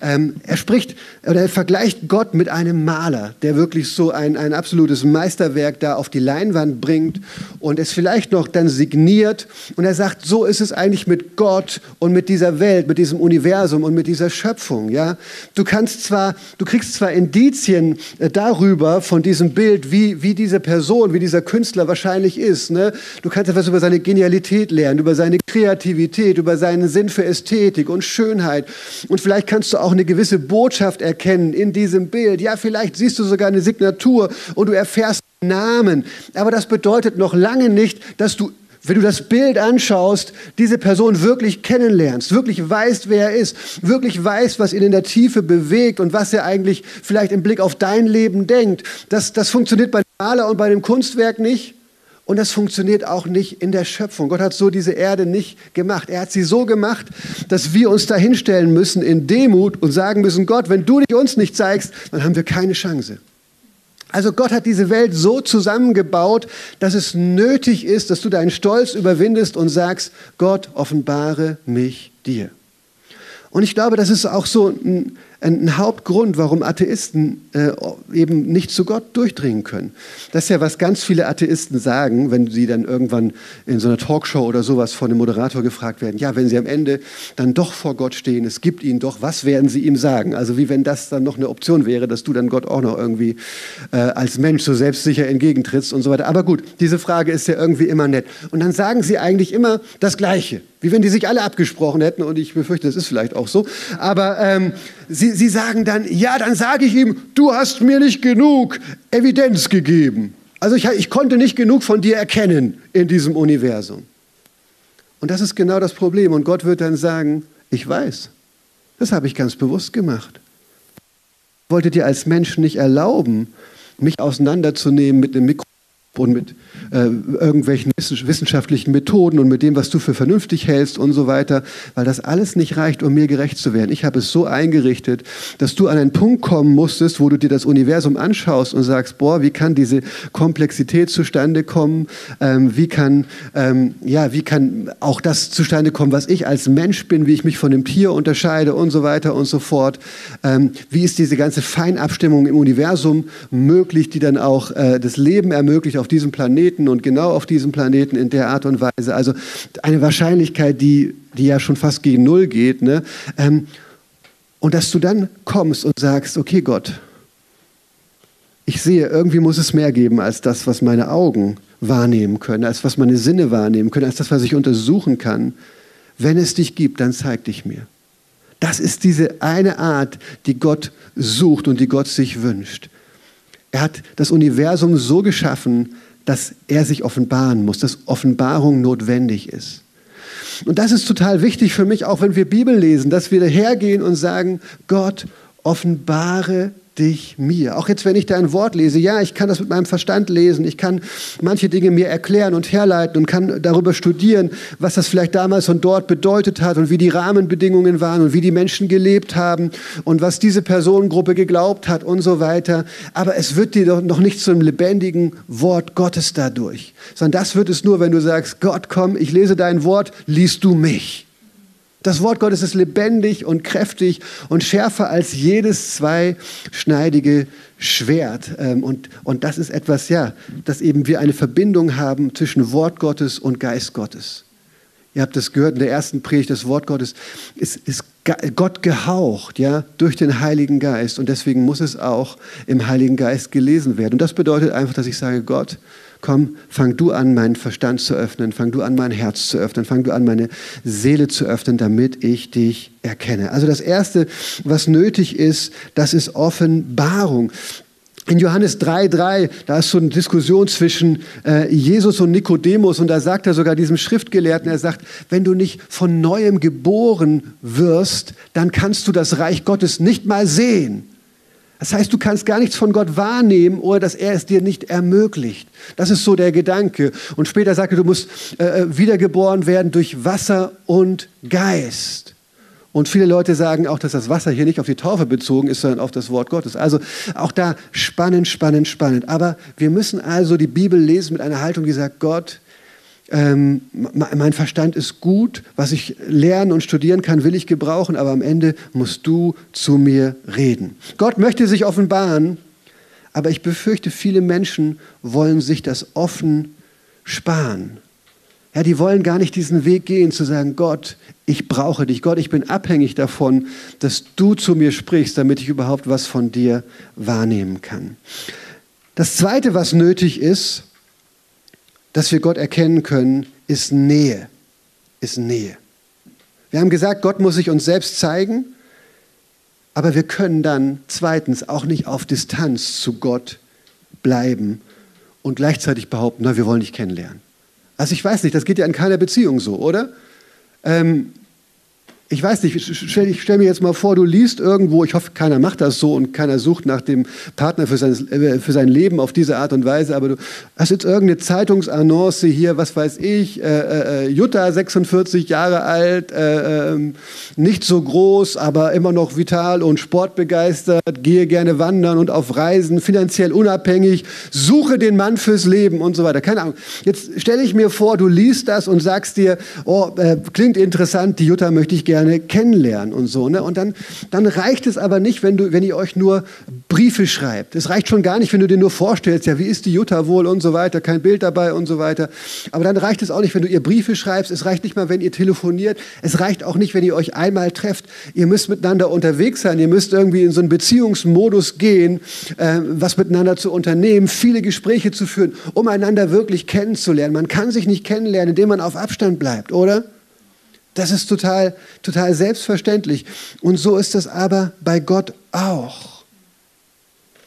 Ähm, er spricht oder er vergleicht Gott mit einem Maler, der wirklich so ein, ein absolutes Meisterwerk da auf die Leinwand bringt und es vielleicht noch dann signiert. Und er sagt, so ist es eigentlich mit Gott und mit dieser Welt, mit diesem Universum und mit dieser Schöpfung. Ja, du kannst zwar, du kriegst zwar Indizien äh, darüber von diesem Bild, wie, wie diese Person, wie dieser Künstler wahrscheinlich ist. Ne? Du kannst etwas über seine Genialität lernen, über seine Kreativität, über seinen Sinn für Ästhetik und Schönheit. Und vielleicht kannst du auch eine gewisse Botschaft erkennen in diesem Bild. Ja, vielleicht siehst du sogar eine Signatur und du erfährst Namen. Aber das bedeutet noch lange nicht, dass du wenn du das Bild anschaust, diese Person wirklich kennenlernst, wirklich weißt, wer er ist, wirklich weißt, was ihn in der Tiefe bewegt und was er eigentlich vielleicht im Blick auf dein Leben denkt. Das, das funktioniert bei dem Maler und bei dem Kunstwerk nicht. Und das funktioniert auch nicht in der Schöpfung. Gott hat so diese Erde nicht gemacht. Er hat sie so gemacht, dass wir uns da hinstellen müssen in Demut und sagen müssen, Gott, wenn du dich uns nicht zeigst, dann haben wir keine Chance. Also Gott hat diese Welt so zusammengebaut, dass es nötig ist, dass du deinen Stolz überwindest und sagst, Gott, offenbare mich dir. Und ich glaube, das ist auch so ein, ein Hauptgrund, warum Atheisten äh, eben nicht zu Gott durchdringen können. Das ist ja, was ganz viele Atheisten sagen, wenn sie dann irgendwann in so einer Talkshow oder sowas von dem Moderator gefragt werden. Ja, wenn sie am Ende dann doch vor Gott stehen, es gibt ihnen doch, was werden sie ihm sagen? Also wie wenn das dann noch eine Option wäre, dass du dann Gott auch noch irgendwie äh, als Mensch so selbstsicher entgegentrittst und so weiter. Aber gut, diese Frage ist ja irgendwie immer nett. Und dann sagen sie eigentlich immer das Gleiche. Wie wenn die sich alle abgesprochen hätten und ich befürchte, das ist vielleicht auch so. Aber ähm, sie, sie sagen dann, ja, dann sage ich ihm, du hast mir nicht genug Evidenz gegeben. Also ich, ich konnte nicht genug von dir erkennen in diesem Universum. Und das ist genau das Problem. Und Gott wird dann sagen, ich weiß, das habe ich ganz bewusst gemacht. Ich wollte dir als Mensch nicht erlauben, mich auseinanderzunehmen mit einem Mikro und mit äh, irgendwelchen wissenschaftlichen Methoden und mit dem, was du für vernünftig hältst und so weiter, weil das alles nicht reicht, um mir gerecht zu werden. Ich habe es so eingerichtet, dass du an einen Punkt kommen musstest, wo du dir das Universum anschaust und sagst, boah, wie kann diese Komplexität zustande kommen? Ähm, wie kann ähm, ja, wie kann auch das zustande kommen, was ich als Mensch bin, wie ich mich von dem Tier unterscheide und so weiter und so fort? Ähm, wie ist diese ganze Feinabstimmung im Universum möglich, die dann auch äh, das Leben ermöglicht auf diesem Planeten und genau auf diesem Planeten in der Art und Weise. Also eine Wahrscheinlichkeit, die, die ja schon fast gegen Null geht. Ne? Ähm, und dass du dann kommst und sagst, okay Gott, ich sehe, irgendwie muss es mehr geben als das, was meine Augen wahrnehmen können, als was meine Sinne wahrnehmen können, als das, was ich untersuchen kann. Wenn es dich gibt, dann zeig dich mir. Das ist diese eine Art, die Gott sucht und die Gott sich wünscht. Er hat das Universum so geschaffen, dass er sich offenbaren muss, dass Offenbarung notwendig ist. Und das ist total wichtig für mich, auch wenn wir Bibel lesen, dass wir hergehen und sagen, Gott, offenbare dich mir. Auch jetzt, wenn ich dein Wort lese, ja, ich kann das mit meinem Verstand lesen, ich kann manche Dinge mir erklären und herleiten und kann darüber studieren, was das vielleicht damals und dort bedeutet hat und wie die Rahmenbedingungen waren und wie die Menschen gelebt haben und was diese Personengruppe geglaubt hat und so weiter. Aber es wird dir doch noch nicht zum lebendigen Wort Gottes dadurch, sondern das wird es nur, wenn du sagst, Gott, komm, ich lese dein Wort, liest du mich. Das Wort Gottes ist lebendig und kräftig und schärfer als jedes zweischneidige Schwert. Ähm, und, und das ist etwas, ja, dass eben wir eine Verbindung haben zwischen Wort Gottes und Geist Gottes. Ihr habt das gehört in der ersten Predigt, das Wort Gottes ist, ist Gott gehaucht, ja, durch den Heiligen Geist. Und deswegen muss es auch im Heiligen Geist gelesen werden. Und das bedeutet einfach, dass ich sage, Gott, komm, fang du an, meinen Verstand zu öffnen, fang du an, mein Herz zu öffnen, fang du an, meine Seele zu öffnen, damit ich dich erkenne. Also das Erste, was nötig ist, das ist Offenbarung. In Johannes 3,3, da ist so eine Diskussion zwischen äh, Jesus und Nikodemus und da sagt er sogar diesem Schriftgelehrten, er sagt, wenn du nicht von neuem geboren wirst, dann kannst du das Reich Gottes nicht mal sehen. Das heißt, du kannst gar nichts von Gott wahrnehmen, oder dass er es dir nicht ermöglicht. Das ist so der Gedanke. Und später sagt er, du musst äh, äh, wiedergeboren werden durch Wasser und Geist. Und viele Leute sagen auch, dass das Wasser hier nicht auf die Taufe bezogen ist, sondern auf das Wort Gottes. Also auch da spannend, spannend, spannend. Aber wir müssen also die Bibel lesen mit einer Haltung, die sagt, Gott, ähm, mein Verstand ist gut, was ich lernen und studieren kann, will ich gebrauchen, aber am Ende musst du zu mir reden. Gott möchte sich offenbaren, aber ich befürchte, viele Menschen wollen sich das offen sparen. Ja, die wollen gar nicht diesen Weg gehen, zu sagen, Gott, ich brauche dich. Gott, ich bin abhängig davon, dass du zu mir sprichst, damit ich überhaupt was von dir wahrnehmen kann. Das Zweite, was nötig ist, dass wir Gott erkennen können, ist Nähe. Ist Nähe. Wir haben gesagt, Gott muss sich uns selbst zeigen, aber wir können dann zweitens auch nicht auf Distanz zu Gott bleiben und gleichzeitig behaupten, na, wir wollen dich kennenlernen. Also ich weiß nicht, das geht ja in keiner Beziehung so, oder? Ähm, ich weiß nicht, stell, ich stell mir jetzt mal vor, du liest irgendwo, ich hoffe, keiner macht das so und keiner sucht nach dem Partner für sein, äh, für sein Leben auf diese Art und Weise, aber du hast jetzt irgendeine Zeitungsannonce hier, was weiß ich, äh, äh, Jutta, 46 Jahre alt, äh, ähm, nicht so groß, aber immer noch vital und sportbegeistert, gehe gerne wandern und auf Reisen, finanziell unabhängig, suche den Mann fürs Leben und so weiter. Keine Ahnung. Jetzt stelle ich mir vor, du liest das und sagst dir, oh, äh, klingt interessant, die Jutta möchte ich gerne gerne kennenlernen und so. Ne? Und dann, dann reicht es aber nicht, wenn, du, wenn ihr euch nur Briefe schreibt. Es reicht schon gar nicht, wenn du dir nur vorstellst, ja, wie ist die Jutta wohl und so weiter, kein Bild dabei und so weiter. Aber dann reicht es auch nicht, wenn du ihr Briefe schreibst. Es reicht nicht mal, wenn ihr telefoniert. Es reicht auch nicht, wenn ihr euch einmal trefft. Ihr müsst miteinander unterwegs sein. Ihr müsst irgendwie in so einen Beziehungsmodus gehen, äh, was miteinander zu unternehmen, viele Gespräche zu führen, um einander wirklich kennenzulernen. Man kann sich nicht kennenlernen, indem man auf Abstand bleibt, oder? Das ist total, total selbstverständlich. Und so ist das aber bei Gott auch.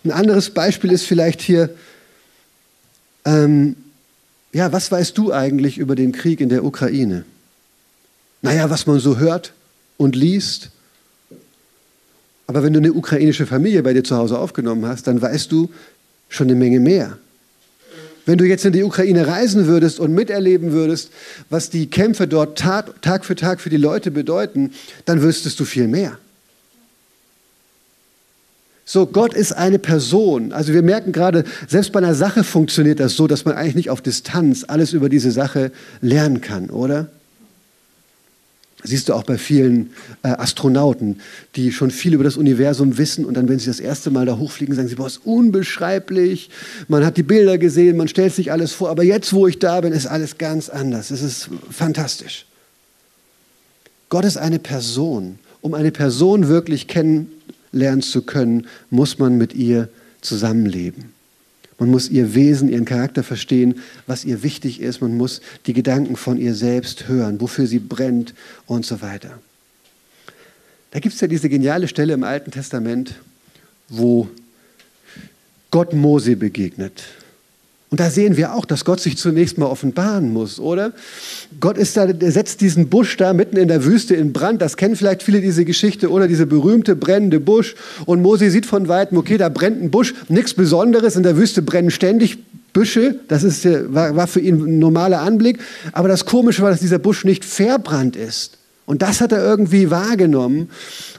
Ein anderes Beispiel ist vielleicht hier, ähm, ja, was weißt du eigentlich über den Krieg in der Ukraine? Naja, was man so hört und liest. Aber wenn du eine ukrainische Familie bei dir zu Hause aufgenommen hast, dann weißt du schon eine Menge mehr. Wenn du jetzt in die Ukraine reisen würdest und miterleben würdest, was die Kämpfe dort Tag, Tag für Tag für die Leute bedeuten, dann wüsstest du viel mehr. So, Gott ist eine Person. Also wir merken gerade, selbst bei einer Sache funktioniert das so, dass man eigentlich nicht auf Distanz alles über diese Sache lernen kann, oder? Siehst du auch bei vielen äh, Astronauten, die schon viel über das Universum wissen und dann, wenn sie das erste Mal da hochfliegen, sagen sie, boah, ist unbeschreiblich. Man hat die Bilder gesehen, man stellt sich alles vor, aber jetzt, wo ich da bin, ist alles ganz anders. Es ist fantastisch. Gott ist eine Person. Um eine Person wirklich kennenlernen zu können, muss man mit ihr zusammenleben. Man muss ihr Wesen, ihren Charakter verstehen, was ihr wichtig ist. Man muss die Gedanken von ihr selbst hören, wofür sie brennt und so weiter. Da gibt es ja diese geniale Stelle im Alten Testament, wo Gott Mose begegnet. Und da sehen wir auch, dass Gott sich zunächst mal offenbaren muss, oder? Gott ist da, der setzt diesen Busch da mitten in der Wüste in Brand. Das kennen vielleicht viele diese Geschichte, oder diese berühmte brennende Busch. Und Mose sieht von weitem, okay, da brennt ein Busch, nichts Besonderes. In der Wüste brennen ständig Büsche. Das ist, war, war für ihn ein normaler Anblick. Aber das Komische war, dass dieser Busch nicht verbrannt ist. Und das hat er irgendwie wahrgenommen.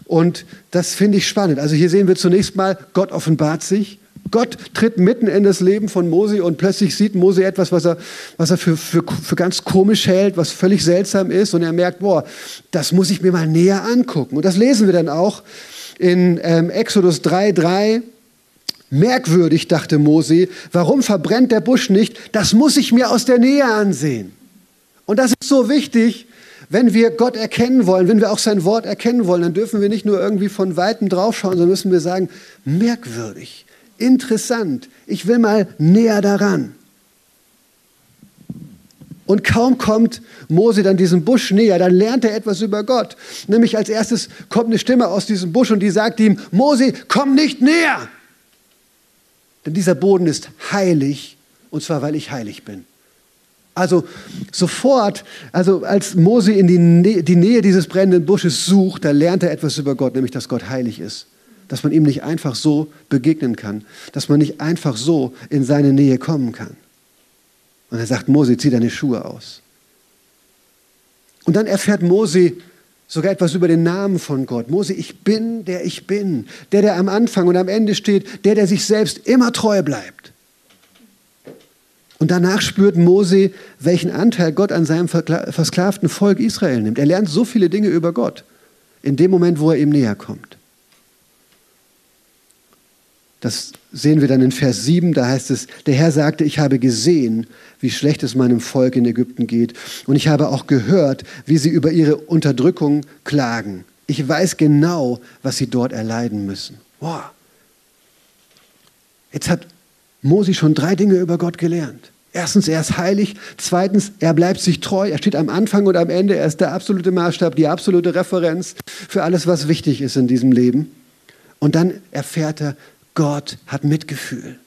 Und das finde ich spannend. Also hier sehen wir zunächst mal, Gott offenbart sich. Gott tritt mitten in das Leben von Mose und plötzlich sieht Mose etwas, was er, was er für, für, für ganz komisch hält, was völlig seltsam ist. Und er merkt, boah, das muss ich mir mal näher angucken. Und das lesen wir dann auch in ähm, Exodus 3,3. Merkwürdig, dachte Mose, warum verbrennt der Busch nicht? Das muss ich mir aus der Nähe ansehen. Und das ist so wichtig, wenn wir Gott erkennen wollen, wenn wir auch sein Wort erkennen wollen, dann dürfen wir nicht nur irgendwie von Weitem draufschauen, sondern müssen wir sagen, merkwürdig interessant, ich will mal näher daran. Und kaum kommt Mose dann diesem Busch näher, dann lernt er etwas über Gott. Nämlich als erstes kommt eine Stimme aus diesem Busch und die sagt ihm, Mose, komm nicht näher. Denn dieser Boden ist heilig und zwar, weil ich heilig bin. Also sofort, also als Mose in die, Nähe, die Nähe dieses brennenden Busches sucht, da lernt er etwas über Gott, nämlich dass Gott heilig ist dass man ihm nicht einfach so begegnen kann, dass man nicht einfach so in seine Nähe kommen kann. Und er sagt, Mose, zieh deine Schuhe aus. Und dann erfährt Mose sogar etwas über den Namen von Gott. Mose, ich bin, der ich bin, der, der am Anfang und am Ende steht, der, der sich selbst immer treu bleibt. Und danach spürt Mose, welchen Anteil Gott an seinem versklavten Volk Israel nimmt. Er lernt so viele Dinge über Gott in dem Moment, wo er ihm näher kommt. Das sehen wir dann in Vers 7, da heißt es, der Herr sagte, ich habe gesehen, wie schlecht es meinem Volk in Ägypten geht. Und ich habe auch gehört, wie sie über ihre Unterdrückung klagen. Ich weiß genau, was sie dort erleiden müssen. Wow. Jetzt hat Mosi schon drei Dinge über Gott gelernt. Erstens, er ist heilig. Zweitens, er bleibt sich treu. Er steht am Anfang und am Ende. Er ist der absolute Maßstab, die absolute Referenz für alles, was wichtig ist in diesem Leben. Und dann erfährt er, Gott hat Mitgefühl.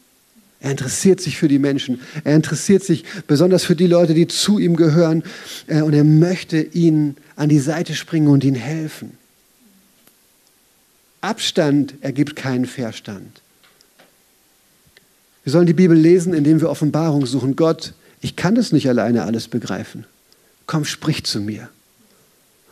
Er interessiert sich für die Menschen. Er interessiert sich besonders für die Leute, die zu ihm gehören. Äh, und er möchte ihnen an die Seite springen und ihnen helfen. Abstand ergibt keinen Verstand. Wir sollen die Bibel lesen, indem wir Offenbarung suchen. Gott, ich kann das nicht alleine alles begreifen. Komm, sprich zu mir.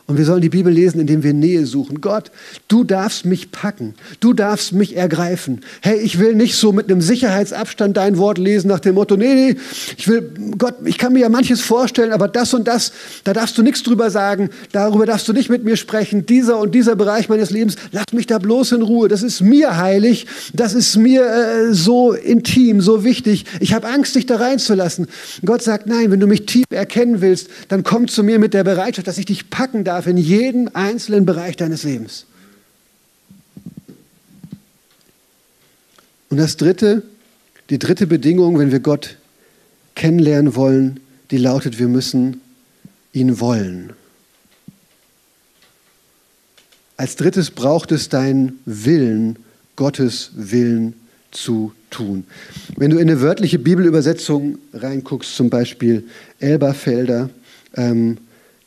Und wir sollen die Bibel lesen, indem wir Nähe suchen. Gott, du darfst mich packen. Du darfst mich ergreifen. Hey, ich will nicht so mit einem Sicherheitsabstand dein Wort lesen nach dem Motto, nee, nee, ich will, Gott, ich kann mir ja manches vorstellen, aber das und das, da darfst du nichts drüber sagen. Darüber darfst du nicht mit mir sprechen. Dieser und dieser Bereich meines Lebens, lass mich da bloß in Ruhe. Das ist mir heilig. Das ist mir äh, so intim, so wichtig. Ich habe Angst, dich da reinzulassen. Gott sagt, nein, wenn du mich tief erkennen willst, dann komm zu mir mit der Bereitschaft, dass ich dich packen darf darf in jedem einzelnen Bereich deines Lebens. Und das dritte, die dritte Bedingung, wenn wir Gott kennenlernen wollen, die lautet, wir müssen ihn wollen. Als drittes braucht es deinen Willen, Gottes Willen zu tun. Wenn du in eine wörtliche Bibelübersetzung reinguckst, zum Beispiel Elberfelder, ähm,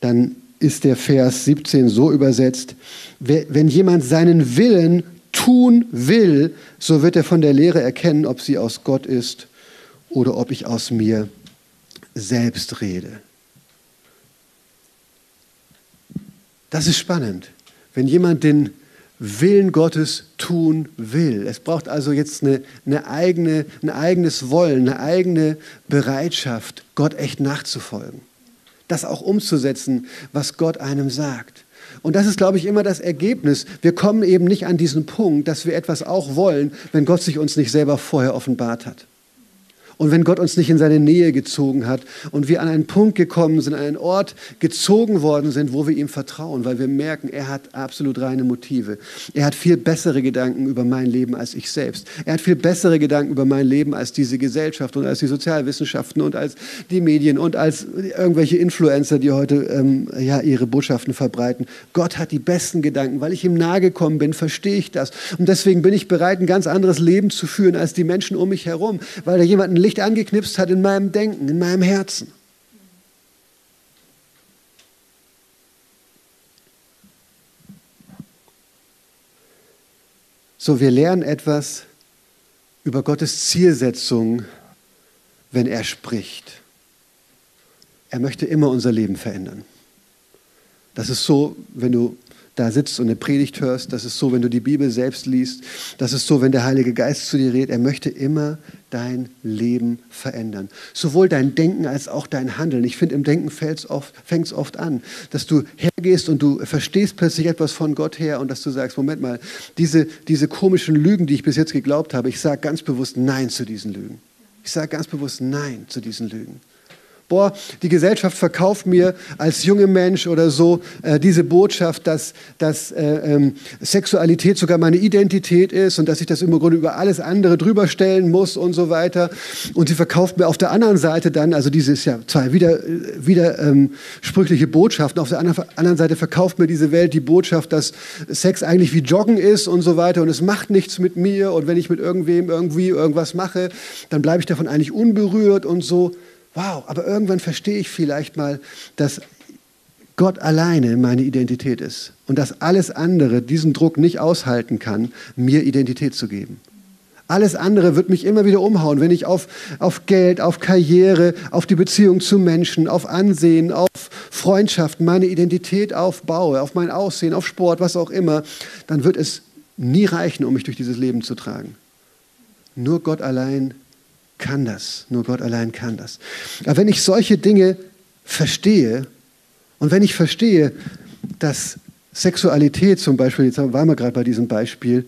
dann ist der Vers 17 so übersetzt, wenn jemand seinen Willen tun will, so wird er von der Lehre erkennen, ob sie aus Gott ist oder ob ich aus mir selbst rede. Das ist spannend. Wenn jemand den Willen Gottes tun will. Es braucht also jetzt eine, eine eigene, ein eigenes Wollen, eine eigene Bereitschaft, Gott echt nachzufolgen. Das auch umzusetzen, was Gott einem sagt. Und das ist, glaube ich, immer das Ergebnis. Wir kommen eben nicht an diesen Punkt, dass wir etwas auch wollen, wenn Gott sich uns nicht selber vorher offenbart hat. Und wenn Gott uns nicht in seine Nähe gezogen hat und wir an einen Punkt gekommen sind, an einen Ort gezogen worden sind, wo wir ihm vertrauen, weil wir merken, er hat absolut reine Motive. Er hat viel bessere Gedanken über mein Leben als ich selbst. Er hat viel bessere Gedanken über mein Leben als diese Gesellschaft und als die Sozialwissenschaften und als die Medien und als irgendwelche Influencer, die heute ähm, ja, ihre Botschaften verbreiten. Gott hat die besten Gedanken. Weil ich ihm nahe gekommen bin, verstehe ich das. Und deswegen bin ich bereit, ein ganz anderes Leben zu führen als die Menschen um mich herum, weil da jemand ein Licht angeknipst hat in meinem Denken, in meinem Herzen. So, wir lernen etwas über Gottes Zielsetzung, wenn er spricht. Er möchte immer unser Leben verändern. Das ist so, wenn du da sitzt und eine Predigt hörst. Das ist so, wenn du die Bibel selbst liest. Das ist so, wenn der Heilige Geist zu dir redet. Er möchte immer dein Leben verändern. Sowohl dein Denken als auch dein Handeln. Ich finde, im Denken fängt es oft, an, dass du hergehst und du verstehst plötzlich etwas von Gott her und dass du sagst, Moment mal, diese, diese komischen Lügen, die ich bis jetzt geglaubt habe, ich sage ganz bewusst Nein zu diesen Lügen. Ich sage ganz bewusst Nein zu diesen Lügen boah, die Gesellschaft verkauft mir als junger Mensch oder so äh, diese Botschaft, dass, dass äh, ähm, Sexualität sogar meine Identität ist und dass ich das im Grunde über alles andere drüber stellen muss und so weiter. Und sie verkauft mir auf der anderen Seite dann, also diese ist ja zwei wieder, wieder ähm, sprüchliche Botschaften, auf der anderen Seite verkauft mir diese Welt die Botschaft, dass Sex eigentlich wie Joggen ist und so weiter und es macht nichts mit mir und wenn ich mit irgendwem irgendwie irgendwas mache, dann bleibe ich davon eigentlich unberührt und so wow, aber irgendwann verstehe ich vielleicht mal, dass Gott alleine meine Identität ist und dass alles andere diesen Druck nicht aushalten kann, mir Identität zu geben. Alles andere wird mich immer wieder umhauen, wenn ich auf, auf Geld, auf Karriere, auf die Beziehung zu Menschen, auf Ansehen, auf Freundschaften, meine Identität aufbaue, auf mein Aussehen, auf Sport, was auch immer, dann wird es nie reichen, um mich durch dieses Leben zu tragen. Nur Gott allein kann das. Nur Gott allein kann das. Aber wenn ich solche Dinge verstehe und wenn ich verstehe, dass Sexualität zum Beispiel, jetzt waren wir gerade bei diesem Beispiel,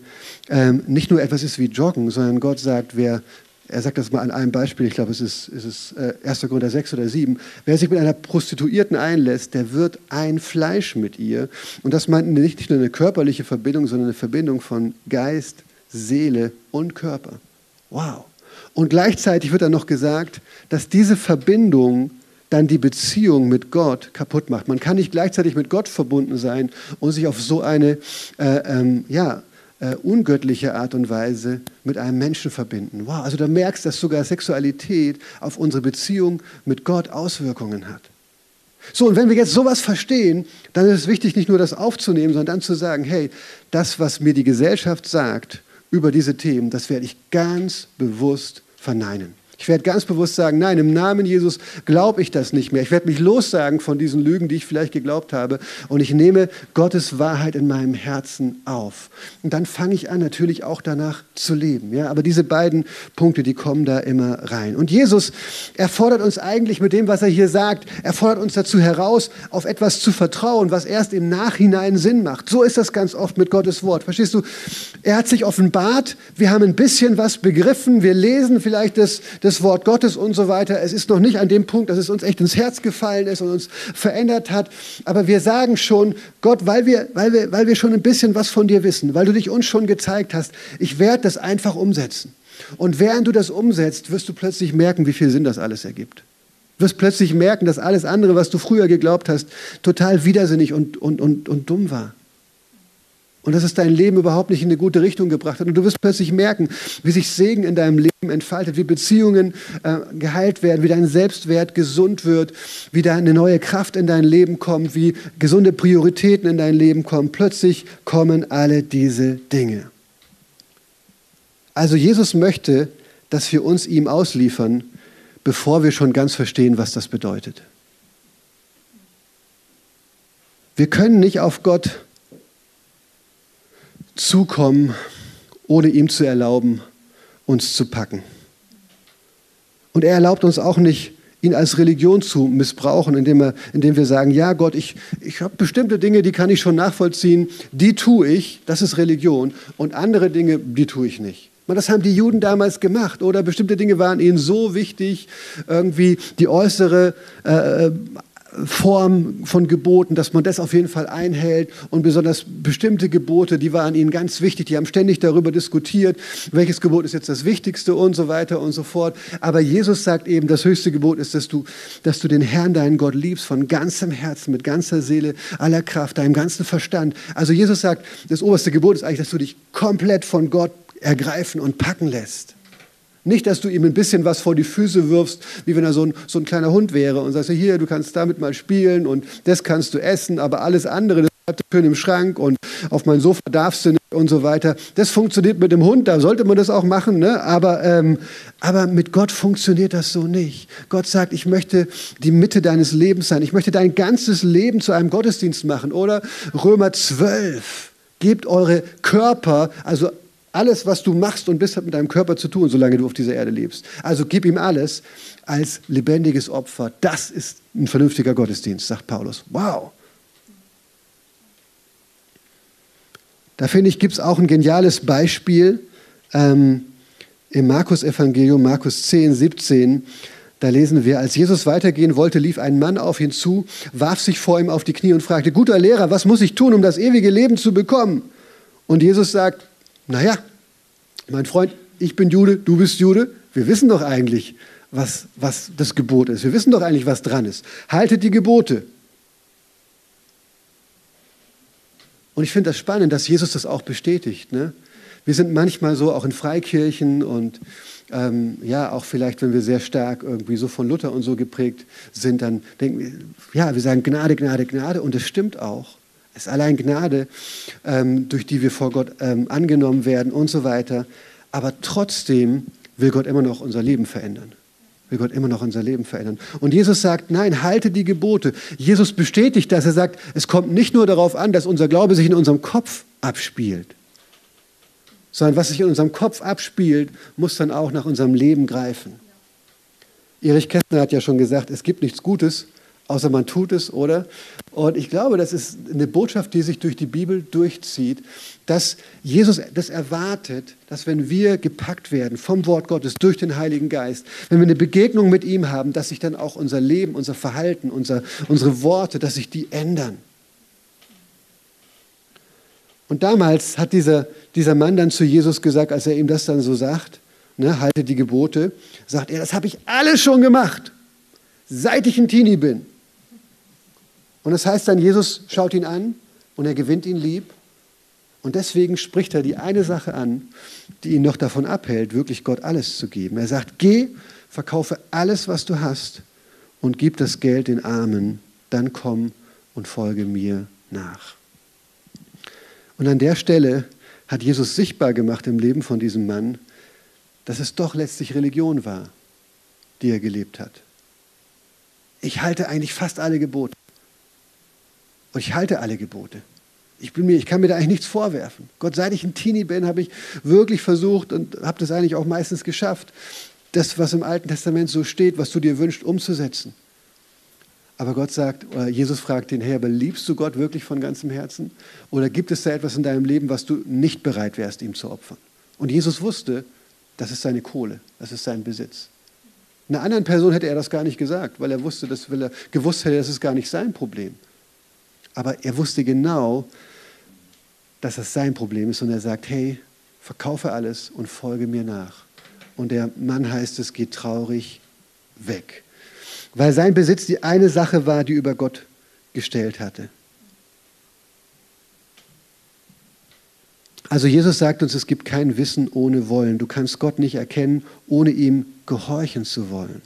ähm, nicht nur etwas ist wie Joggen, sondern Gott sagt, wer, er sagt das mal an einem Beispiel, ich glaube, es ist, es äh, 1. Korinther 6 oder 7, wer sich mit einer Prostituierten einlässt, der wird ein Fleisch mit ihr. Und das meint nicht nur eine körperliche Verbindung, sondern eine Verbindung von Geist, Seele und Körper. Wow. Und gleichzeitig wird dann noch gesagt, dass diese Verbindung dann die Beziehung mit Gott kaputt macht. Man kann nicht gleichzeitig mit Gott verbunden sein und sich auf so eine äh, ähm, ja, äh, ungöttliche Art und Weise mit einem Menschen verbinden. Wow, also da merkst du, dass sogar Sexualität auf unsere Beziehung mit Gott Auswirkungen hat. So, und wenn wir jetzt sowas verstehen, dann ist es wichtig, nicht nur das aufzunehmen, sondern dann zu sagen, hey, das, was mir die Gesellschaft sagt über diese Themen, das werde ich ganz bewusst verneinen. Ich werde ganz bewusst sagen, nein, im Namen Jesus glaube ich das nicht mehr. Ich werde mich lossagen von diesen Lügen, die ich vielleicht geglaubt habe. Und ich nehme Gottes Wahrheit in meinem Herzen auf. Und dann fange ich an, natürlich auch danach zu leben. Ja, aber diese beiden Punkte, die kommen da immer rein. Und Jesus, er fordert uns eigentlich mit dem, was er hier sagt, er fordert uns dazu heraus, auf etwas zu vertrauen, was erst im Nachhinein Sinn macht. So ist das ganz oft mit Gottes Wort. Verstehst du? Er hat sich offenbart. Wir haben ein bisschen was begriffen. Wir lesen vielleicht das, das das Wort Gottes und so weiter. Es ist noch nicht an dem Punkt, dass es uns echt ins Herz gefallen ist und uns verändert hat. Aber wir sagen schon, Gott, weil wir, weil wir, weil wir schon ein bisschen was von dir wissen, weil du dich uns schon gezeigt hast, ich werde das einfach umsetzen. Und während du das umsetzt, wirst du plötzlich merken, wie viel Sinn das alles ergibt. Du wirst plötzlich merken, dass alles andere, was du früher geglaubt hast, total widersinnig und, und, und, und dumm war und dass es dein Leben überhaupt nicht in eine gute Richtung gebracht hat. Und du wirst plötzlich merken, wie sich Segen in deinem Leben entfaltet, wie Beziehungen äh, geheilt werden, wie dein Selbstwert gesund wird, wie da eine neue Kraft in dein Leben kommt, wie gesunde Prioritäten in dein Leben kommen. Plötzlich kommen alle diese Dinge. Also Jesus möchte, dass wir uns ihm ausliefern, bevor wir schon ganz verstehen, was das bedeutet. Wir können nicht auf Gott zukommen, ohne ihm zu erlauben, uns zu packen. Und er erlaubt uns auch nicht, ihn als Religion zu missbrauchen, indem, er, indem wir sagen, ja Gott, ich, ich habe bestimmte Dinge, die kann ich schon nachvollziehen, die tue ich, das ist Religion, und andere Dinge, die tue ich nicht. Das haben die Juden damals gemacht, oder bestimmte Dinge waren ihnen so wichtig, irgendwie die äußere äh, Form von Geboten, dass man das auf jeden Fall einhält und besonders bestimmte Gebote, die waren ihnen ganz wichtig, die haben ständig darüber diskutiert, welches Gebot ist jetzt das Wichtigste und so weiter und so fort. Aber Jesus sagt eben, das höchste Gebot ist, dass du, dass du den Herrn, deinen Gott liebst von ganzem Herzen, mit ganzer Seele, aller Kraft, deinem ganzen Verstand. Also Jesus sagt, das oberste Gebot ist eigentlich, dass du dich komplett von Gott ergreifen und packen lässt. Nicht, dass du ihm ein bisschen was vor die Füße wirfst, wie wenn er so ein, so ein kleiner Hund wäre und sagst, hier, du kannst damit mal spielen und das kannst du essen, aber alles andere, das bleibt schön im Schrank und auf mein Sofa darfst du nicht und so weiter. Das funktioniert mit dem Hund, da sollte man das auch machen, ne? aber, ähm, aber mit Gott funktioniert das so nicht. Gott sagt, ich möchte die Mitte deines Lebens sein, ich möchte dein ganzes Leben zu einem Gottesdienst machen. Oder Römer 12, gebt eure Körper, also alles, was du machst und bist, hat mit deinem Körper zu tun, solange du auf dieser Erde lebst. Also gib ihm alles als lebendiges Opfer. Das ist ein vernünftiger Gottesdienst, sagt Paulus. Wow. Da finde ich, gibt es auch ein geniales Beispiel ähm, im Markus-Evangelium, Markus 10, 17. Da lesen wir, als Jesus weitergehen wollte, lief ein Mann auf ihn zu, warf sich vor ihm auf die Knie und fragte, guter Lehrer, was muss ich tun, um das ewige Leben zu bekommen? Und Jesus sagt, naja, mein Freund, ich bin Jude, du bist Jude, wir wissen doch eigentlich, was, was das Gebot ist. Wir wissen doch eigentlich, was dran ist. Haltet die Gebote. Und ich finde das spannend, dass Jesus das auch bestätigt. Ne? Wir sind manchmal so auch in Freikirchen und ähm, ja, auch vielleicht, wenn wir sehr stark irgendwie so von Luther und so geprägt sind, dann denken wir, ja, wir sagen Gnade, Gnade, Gnade und es stimmt auch. Es ist allein Gnade, ähm, durch die wir vor Gott ähm, angenommen werden und so weiter. Aber trotzdem will Gott immer noch unser Leben verändern. Will Gott immer noch unser Leben verändern. Und Jesus sagt, nein, halte die Gebote. Jesus bestätigt das. Er sagt, es kommt nicht nur darauf an, dass unser Glaube sich in unserem Kopf abspielt, sondern was sich in unserem Kopf abspielt, muss dann auch nach unserem Leben greifen. Erich Kästner hat ja schon gesagt, es gibt nichts Gutes, außer man tut es, oder? Und ich glaube, das ist eine Botschaft, die sich durch die Bibel durchzieht, dass Jesus das erwartet, dass wenn wir gepackt werden vom Wort Gottes durch den Heiligen Geist, wenn wir eine Begegnung mit ihm haben, dass sich dann auch unser Leben, unser Verhalten, unser, unsere Worte, dass sich die ändern. Und damals hat dieser, dieser Mann dann zu Jesus gesagt, als er ihm das dann so sagt, ne, halte die Gebote, sagt er, das habe ich alles schon gemacht, seit ich ein Teenie bin. Und das heißt dann, Jesus schaut ihn an und er gewinnt ihn lieb. Und deswegen spricht er die eine Sache an, die ihn noch davon abhält, wirklich Gott alles zu geben. Er sagt, geh, verkaufe alles, was du hast und gib das Geld den Armen, dann komm und folge mir nach. Und an der Stelle hat Jesus sichtbar gemacht im Leben von diesem Mann, dass es doch letztlich Religion war, die er gelebt hat. Ich halte eigentlich fast alle Gebote. Und ich halte alle Gebote. Ich, bin mir, ich kann mir da eigentlich nichts vorwerfen. Gott, seit ich ein Teenie bin, habe ich wirklich versucht und habe das eigentlich auch meistens geschafft, das, was im Alten Testament so steht, was du dir wünschst, umzusetzen. Aber Gott sagt, Jesus fragt den, hey, aber liebst du Gott wirklich von ganzem Herzen? Oder gibt es da etwas in deinem Leben, was du nicht bereit wärst, ihm zu opfern? Und Jesus wusste, das ist seine Kohle, das ist sein Besitz. Einer anderen Person hätte er das gar nicht gesagt, weil er wusste, dass, weil er gewusst hätte, das ist gar nicht sein Problem. Aber er wusste genau, dass das sein Problem ist und er sagt, hey, verkaufe alles und folge mir nach. Und der Mann heißt es, geht traurig weg. Weil sein Besitz die eine Sache war, die über Gott gestellt hatte. Also Jesus sagt uns, es gibt kein Wissen ohne Wollen. Du kannst Gott nicht erkennen, ohne ihm gehorchen zu wollen.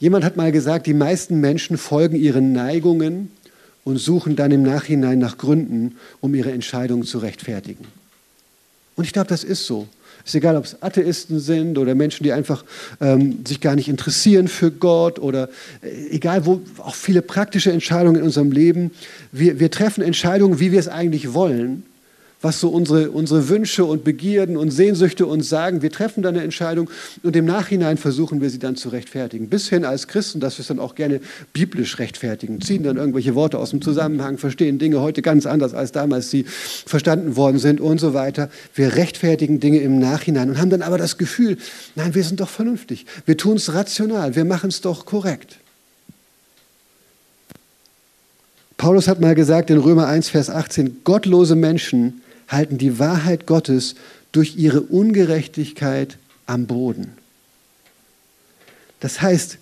Jemand hat mal gesagt, die meisten Menschen folgen ihren Neigungen und suchen dann im Nachhinein nach Gründen, um ihre Entscheidungen zu rechtfertigen. Und ich glaube, das ist so. Ist egal, ob es Atheisten sind oder Menschen, die einfach ähm, sich gar nicht interessieren für Gott oder äh, egal wo, auch viele praktische Entscheidungen in unserem Leben. Wir, wir treffen Entscheidungen, wie wir es eigentlich wollen was so unsere, unsere Wünsche und Begierden und Sehnsüchte uns sagen. Wir treffen dann eine Entscheidung und im Nachhinein versuchen wir sie dann zu rechtfertigen. Bis hin als Christen, dass wir es dann auch gerne biblisch rechtfertigen, ziehen dann irgendwelche Worte aus dem Zusammenhang, verstehen Dinge heute ganz anders, als damals sie verstanden worden sind und so weiter. Wir rechtfertigen Dinge im Nachhinein und haben dann aber das Gefühl, nein, wir sind doch vernünftig. Wir tun es rational, wir machen es doch korrekt. Paulus hat mal gesagt in Römer 1, Vers 18, gottlose Menschen halten die Wahrheit Gottes durch ihre Ungerechtigkeit am Boden. Das heißt,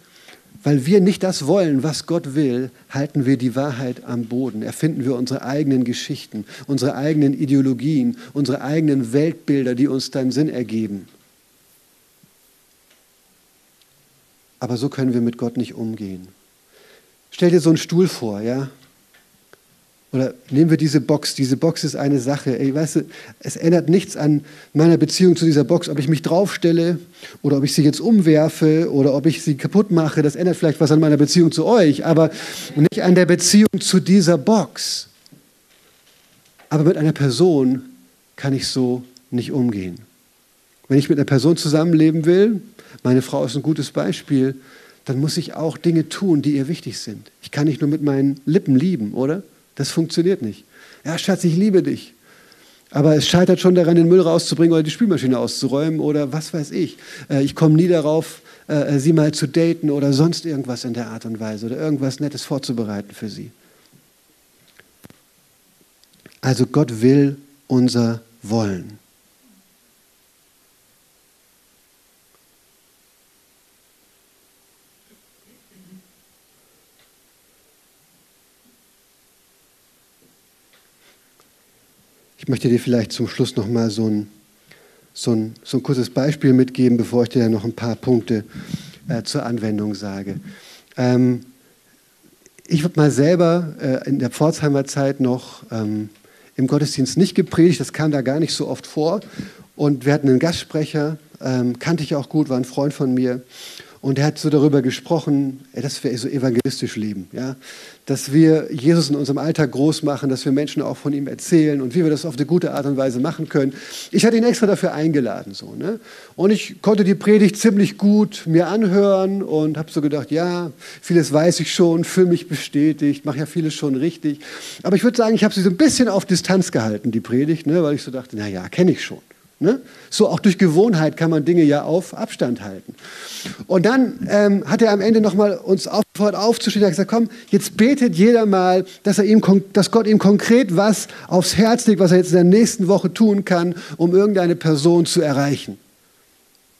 weil wir nicht das wollen, was Gott will, halten wir die Wahrheit am Boden. Erfinden wir unsere eigenen Geschichten, unsere eigenen Ideologien, unsere eigenen Weltbilder, die uns dann Sinn ergeben. Aber so können wir mit Gott nicht umgehen. Stell dir so einen Stuhl vor, ja? Oder nehmen wir diese Box. Diese Box ist eine Sache. Ey, weißt du, es ändert nichts an meiner Beziehung zu dieser Box, ob ich mich draufstelle oder ob ich sie jetzt umwerfe oder ob ich sie kaputt mache. Das ändert vielleicht was an meiner Beziehung zu euch, aber nicht an der Beziehung zu dieser Box. Aber mit einer Person kann ich so nicht umgehen. Wenn ich mit einer Person zusammenleben will, meine Frau ist ein gutes Beispiel, dann muss ich auch Dinge tun, die ihr wichtig sind. Ich kann nicht nur mit meinen Lippen lieben, oder? Das funktioniert nicht. Ja, Schatz, ich liebe dich. Aber es scheitert schon daran, den Müll rauszubringen oder die Spülmaschine auszuräumen oder was weiß ich. Äh, ich komme nie darauf, äh, sie mal zu daten oder sonst irgendwas in der Art und Weise oder irgendwas Nettes vorzubereiten für sie. Also Gott will unser Wollen. Ich möchte dir vielleicht zum Schluss noch mal so ein, so ein, so ein kurzes Beispiel mitgeben, bevor ich dir dann noch ein paar Punkte äh, zur Anwendung sage. Ähm, ich habe mal selber äh, in der Pforzheimer Zeit noch ähm, im Gottesdienst nicht gepredigt, das kam da gar nicht so oft vor. Und wir hatten einen Gastsprecher, ähm, kannte ich auch gut, war ein Freund von mir. Und er hat so darüber gesprochen, dass wir so evangelistisch leben, ja? Dass wir Jesus in unserem Alltag groß machen, dass wir Menschen auch von ihm erzählen und wie wir das auf eine gute Art und Weise machen können. Ich hatte ihn extra dafür eingeladen. So, ne? Und ich konnte die Predigt ziemlich gut mir anhören und habe so gedacht, ja, vieles weiß ich schon, fühle mich bestätigt, mache ja vieles schon richtig. Aber ich würde sagen, ich habe sie so ein bisschen auf Distanz gehalten, die Predigt, ne? weil ich so dachte, na ja, kenne ich schon. Ne? So auch durch Gewohnheit kann man Dinge ja auf Abstand halten. Und dann ähm, hat er am Ende nochmal uns aufgefordert aufzustehen. Er hat gesagt, komm, jetzt betet jeder mal, dass, er ihm, dass Gott ihm konkret was aufs Herz legt, was er jetzt in der nächsten Woche tun kann, um irgendeine Person zu erreichen.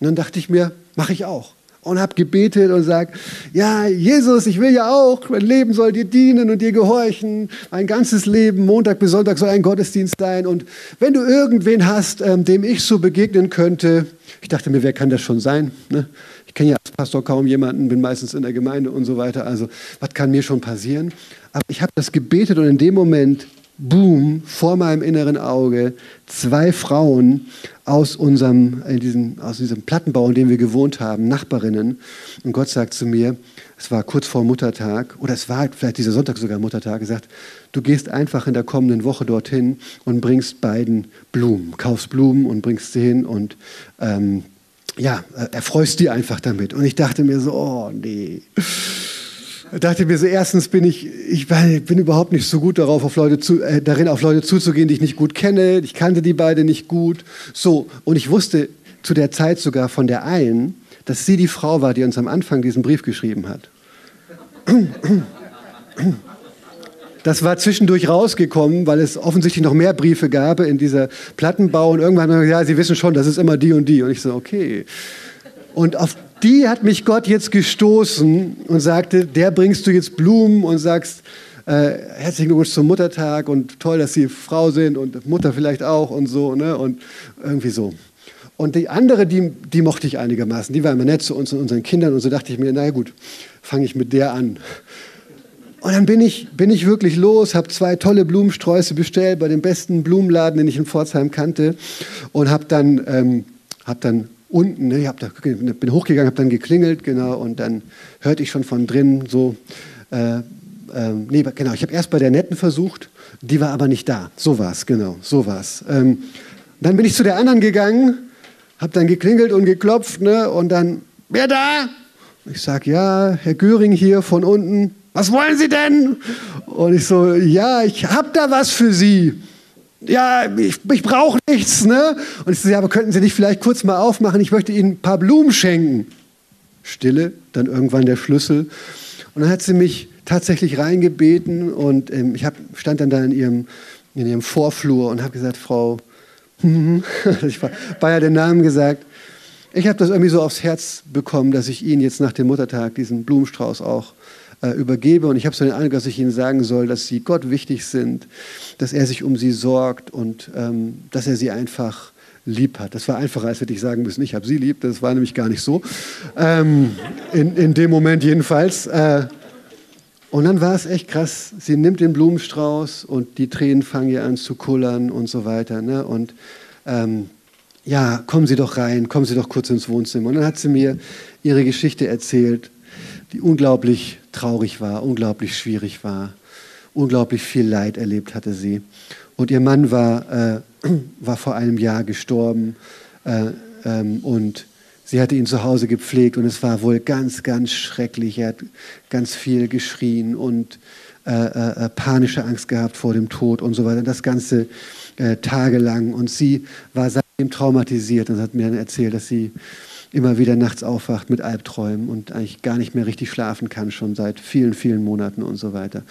Und dann dachte ich mir, mache ich auch und habe gebetet und sagt, ja, Jesus, ich will ja auch, mein Leben soll dir dienen und dir gehorchen. Mein ganzes Leben, Montag bis Sonntag soll ein Gottesdienst sein. Und wenn du irgendwen hast, ähm, dem ich so begegnen könnte, ich dachte mir, wer kann das schon sein? Ne? Ich kenne ja als Pastor kaum jemanden, bin meistens in der Gemeinde und so weiter. Also, was kann mir schon passieren? Aber ich habe das gebetet und in dem Moment boom, vor meinem inneren Auge zwei Frauen aus unserem, in diesem, aus diesem Plattenbau, in dem wir gewohnt haben, Nachbarinnen. Und Gott sagt zu mir, es war kurz vor Muttertag, oder es war vielleicht dieser Sonntag sogar Muttertag, gesagt, du gehst einfach in der kommenden Woche dorthin und bringst beiden Blumen, kaufst Blumen und bringst sie hin und ähm, ja, erfreust die einfach damit. Und ich dachte mir so, oh nee dachte mir so, erstens bin ich, ich bin überhaupt nicht so gut darauf, auf Leute zu, äh, darin, auf Leute zuzugehen, die ich nicht gut kenne. Ich kannte die beide nicht gut. So, und ich wusste zu der Zeit sogar von der einen, dass sie die Frau war, die uns am Anfang diesen Brief geschrieben hat. Das war zwischendurch rausgekommen, weil es offensichtlich noch mehr Briefe gab in dieser Plattenbau. Und irgendwann ja, Sie wissen schon, das ist immer die und die. Und ich so, okay. Und auf die hat mich Gott jetzt gestoßen und sagte, der bringst du jetzt Blumen und sagst, äh, herzlichen Glückwunsch zum Muttertag und toll, dass Sie Frau sind und Mutter vielleicht auch und so, ne? Und irgendwie so. Und die andere, die, die mochte ich einigermaßen. Die war immer nett zu uns und unseren Kindern. Und so dachte ich mir, naja gut, fange ich mit der an. Und dann bin ich, bin ich wirklich los, habe zwei tolle Blumensträuße bestellt bei dem besten Blumenladen, den ich in Pforzheim kannte. Und habe dann ähm, habe dann unten, ne, ich da, bin hochgegangen, habe dann geklingelt, genau, und dann hörte ich schon von drinnen so, äh, äh, nee, genau, ich habe erst bei der Netten versucht, die war aber nicht da. So war es, genau, so war es. Ähm, dann bin ich zu der anderen gegangen, habe dann geklingelt und geklopft, ne, und dann, wer da? Ich sage, ja, Herr Göring hier von unten. Was wollen Sie denn? Und ich so, ja, ich habe da was für Sie ja, ich, ich brauche nichts, ne? Und ich so, ja, aber könnten Sie nicht vielleicht kurz mal aufmachen? Ich möchte Ihnen ein paar Blumen schenken. Stille, dann irgendwann der Schlüssel. Und dann hat sie mich tatsächlich reingebeten und ähm, ich hab, stand dann da in ihrem, in ihrem Vorflur und habe gesagt, Frau, ich war, war ja den Namen gesagt, ich habe das irgendwie so aufs Herz bekommen, dass ich Ihnen jetzt nach dem Muttertag diesen Blumenstrauß auch äh, übergebe. Und ich habe so den Eindruck, dass ich ihnen sagen soll, dass sie Gott wichtig sind, dass er sich um sie sorgt und ähm, dass er sie einfach lieb hat. Das war einfacher, als hätte ich sagen müssen, ich habe sie lieb. Das war nämlich gar nicht so. Ähm, in, in dem Moment jedenfalls. Äh, und dann war es echt krass. Sie nimmt den Blumenstrauß und die Tränen fangen ihr an zu kullern und so weiter. Ne? Und ähm, ja, kommen Sie doch rein, kommen Sie doch kurz ins Wohnzimmer. Und dann hat sie mir ihre Geschichte erzählt, die unglaublich traurig war, unglaublich schwierig war, unglaublich viel Leid erlebt hatte sie. Und ihr Mann war, äh, war vor einem Jahr gestorben äh, ähm, und sie hatte ihn zu Hause gepflegt und es war wohl ganz, ganz schrecklich. Er hat ganz viel geschrien und äh, äh, äh panische Angst gehabt vor dem Tod und so weiter. Das Ganze äh, tagelang. Und sie war seitdem traumatisiert und hat mir dann erzählt, dass sie immer wieder nachts aufwacht mit Albträumen und eigentlich gar nicht mehr richtig schlafen kann, schon seit vielen, vielen Monaten und so weiter.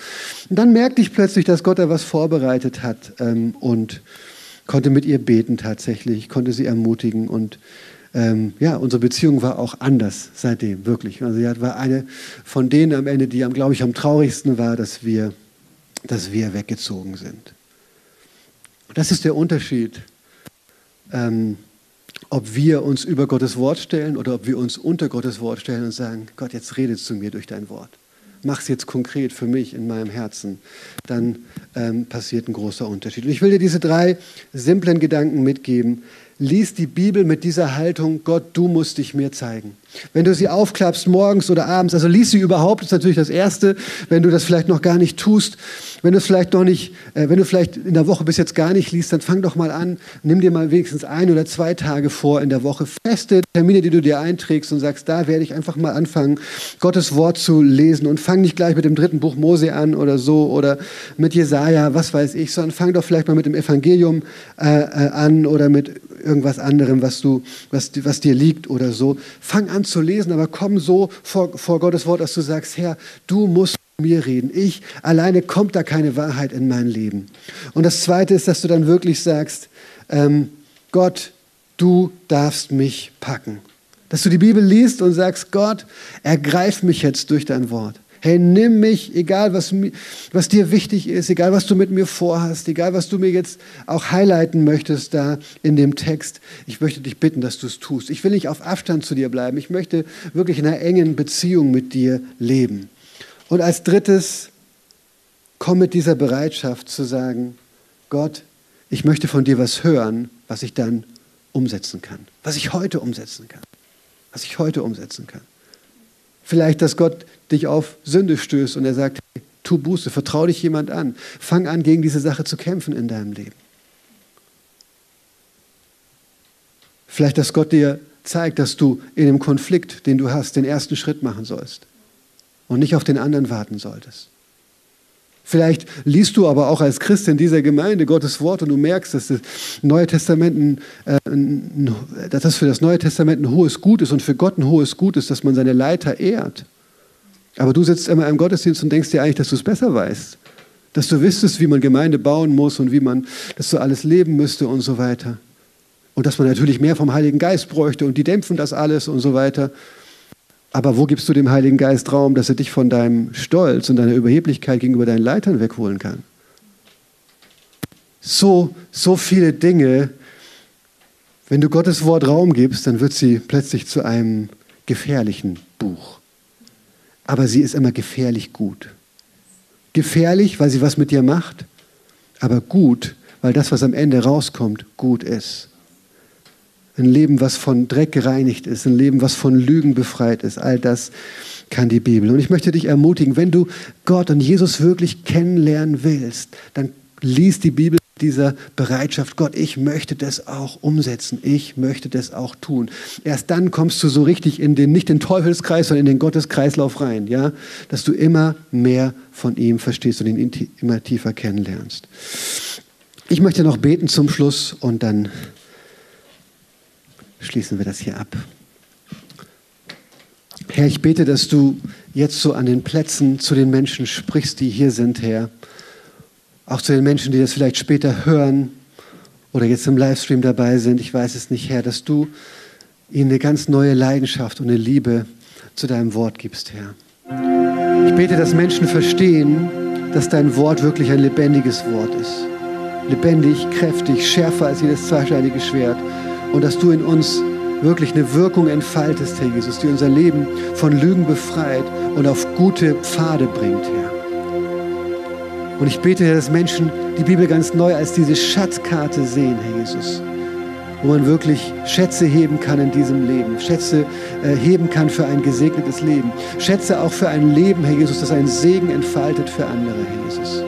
Und dann merkte ich plötzlich, dass Gott da was vorbereitet hat ähm, und konnte mit ihr beten tatsächlich, konnte sie ermutigen und ähm, ja, unsere Beziehung war auch anders seitdem, wirklich. Also sie war eine von denen am Ende, die, glaube ich, am traurigsten war, dass wir, dass wir weggezogen sind. Das ist der Unterschied. Ähm, ob wir uns über Gottes Wort stellen oder ob wir uns unter Gottes Wort stellen und sagen, Gott, jetzt redet zu mir durch dein Wort. Mach es jetzt konkret für mich in meinem Herzen. Dann ähm, passiert ein großer Unterschied. Und ich will dir diese drei simplen Gedanken mitgeben, lies die Bibel mit dieser Haltung, Gott, du musst dich mir zeigen. Wenn du sie aufklappst morgens oder abends, also lies sie überhaupt, ist natürlich das Erste. Wenn du das vielleicht noch gar nicht tust, wenn du es vielleicht noch nicht, äh, wenn du vielleicht in der Woche bis jetzt gar nicht liest, dann fang doch mal an, nimm dir mal wenigstens ein oder zwei Tage vor in der Woche, feste Termine, die du dir einträgst und sagst, da werde ich einfach mal anfangen, Gottes Wort zu lesen und fang nicht gleich mit dem dritten Buch Mose an oder so oder mit Jesaja, was weiß ich, sondern fang doch vielleicht mal mit dem Evangelium äh, äh, an oder mit irgendwas anderem, was, du, was, was dir liegt oder so. Fang an zu lesen, aber komm so vor, vor Gottes Wort, dass du sagst, Herr, du musst mir reden. Ich alleine kommt da keine Wahrheit in mein Leben. Und das Zweite ist, dass du dann wirklich sagst, ähm, Gott, du darfst mich packen. Dass du die Bibel liest und sagst, Gott, ergreif mich jetzt durch dein Wort. Hey, nimm mich, egal was, was dir wichtig ist, egal was du mit mir vorhast, egal was du mir jetzt auch highlighten möchtest da in dem Text. Ich möchte dich bitten, dass du es tust. Ich will nicht auf Abstand zu dir bleiben. Ich möchte wirklich in einer engen Beziehung mit dir leben. Und als drittes, komm mit dieser Bereitschaft zu sagen, Gott, ich möchte von dir was hören, was ich dann umsetzen kann, was ich heute umsetzen kann, was ich heute umsetzen kann. Vielleicht, dass Gott dich auf Sünde stößt und er sagt, hey, tu Buße, vertrau dich jemand an, fang an, gegen diese Sache zu kämpfen in deinem Leben. Vielleicht, dass Gott dir zeigt, dass du in dem Konflikt, den du hast, den ersten Schritt machen sollst und nicht auf den anderen warten solltest. Vielleicht liest du aber auch als Christ in dieser Gemeinde Gottes Wort und du merkst, dass das, Neue Testament äh, dass das für das Neue Testament ein hohes Gut ist und für Gott ein hohes Gut ist, dass man seine Leiter ehrt. Aber du sitzt immer im Gottesdienst und denkst dir eigentlich, dass du es besser weißt. Dass du wüsstest, wie man Gemeinde bauen muss und wie man das so alles leben müsste und so weiter. Und dass man natürlich mehr vom Heiligen Geist bräuchte und die dämpfen das alles und so weiter. Aber wo gibst du dem Heiligen Geist Raum, dass er dich von deinem Stolz und deiner Überheblichkeit gegenüber deinen Leitern wegholen kann? So, so viele Dinge, wenn du Gottes Wort Raum gibst, dann wird sie plötzlich zu einem gefährlichen Buch. Aber sie ist immer gefährlich gut. Gefährlich, weil sie was mit dir macht, aber gut, weil das, was am Ende rauskommt, gut ist. Ein Leben, was von Dreck gereinigt ist, ein Leben, was von Lügen befreit ist. All das kann die Bibel. Und ich möchte dich ermutigen, wenn du Gott und Jesus wirklich kennenlernen willst, dann liest die Bibel dieser Bereitschaft, Gott, ich möchte das auch umsetzen, ich möchte das auch tun. Erst dann kommst du so richtig in den, nicht den Teufelskreis, sondern in den Gotteskreislauf rein, ja, dass du immer mehr von ihm verstehst und ihn immer tiefer kennenlernst. Ich möchte noch beten zum Schluss und dann schließen wir das hier ab. Herr, ich bete, dass du jetzt so an den Plätzen zu den Menschen sprichst, die hier sind, Herr. Auch zu den Menschen, die das vielleicht später hören oder jetzt im Livestream dabei sind. Ich weiß es nicht, Herr, dass du ihnen eine ganz neue Leidenschaft und eine Liebe zu deinem Wort gibst, Herr. Ich bete, dass Menschen verstehen, dass dein Wort wirklich ein lebendiges Wort ist. Lebendig, kräftig, schärfer als jedes zweischneidige Schwert. Und dass du in uns wirklich eine Wirkung entfaltest, Herr Jesus, die unser Leben von Lügen befreit und auf gute Pfade bringt, Herr. Und ich bete, dass Menschen die Bibel ganz neu als diese Schatzkarte sehen, Herr Jesus, wo man wirklich Schätze heben kann in diesem Leben, Schätze äh, heben kann für ein gesegnetes Leben, Schätze auch für ein Leben, Herr Jesus, das einen Segen entfaltet für andere, Herr Jesus.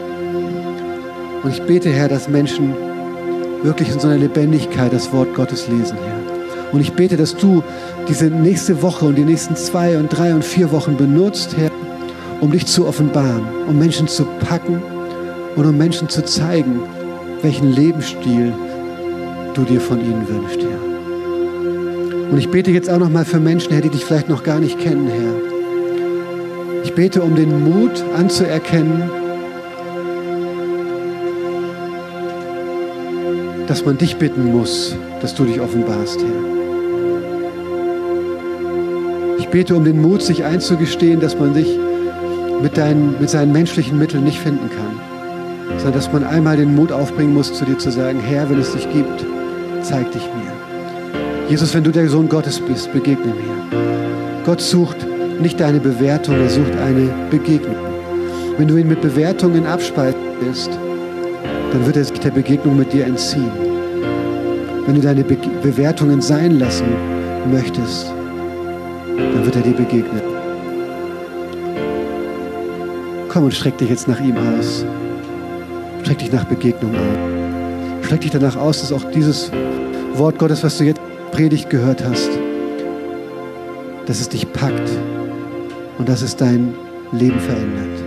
Und ich bete, Herr, dass Menschen wirklich in so einer Lebendigkeit das Wort Gottes lesen, Herr. Und ich bete, dass du diese nächste Woche und die nächsten zwei und drei und vier Wochen benutzt, Herr, um dich zu offenbaren, um Menschen zu packen und um Menschen zu zeigen, welchen Lebensstil du dir von ihnen wünschst, Herr. Und ich bete jetzt auch noch mal für Menschen, Herr, die dich vielleicht noch gar nicht kennen, Herr. Ich bete um den Mut anzuerkennen, dass man dich bitten muss, dass du dich offenbarst, Herr. Ich bete um den Mut, sich einzugestehen, dass man sich mit, deinen, mit seinen menschlichen Mitteln nicht finden kann, sondern dass man einmal den Mut aufbringen muss, zu dir zu sagen, Herr, wenn es dich gibt, zeig dich mir. Jesus, wenn du der Sohn Gottes bist, begegne mir. Gott sucht nicht deine Bewertung, er sucht eine Begegnung. Wenn du ihn mit Bewertungen abspeisen willst, dann wird er sich der Begegnung mit dir entziehen. Wenn du deine Be Bewertungen sein lassen möchtest, dann wird er dir begegnen. Komm und streck dich jetzt nach ihm aus. Streck dich nach Begegnung aus. Streck dich danach aus, dass auch dieses Wort Gottes, was du jetzt Predigt gehört hast, dass es dich packt und dass es dein Leben verändert.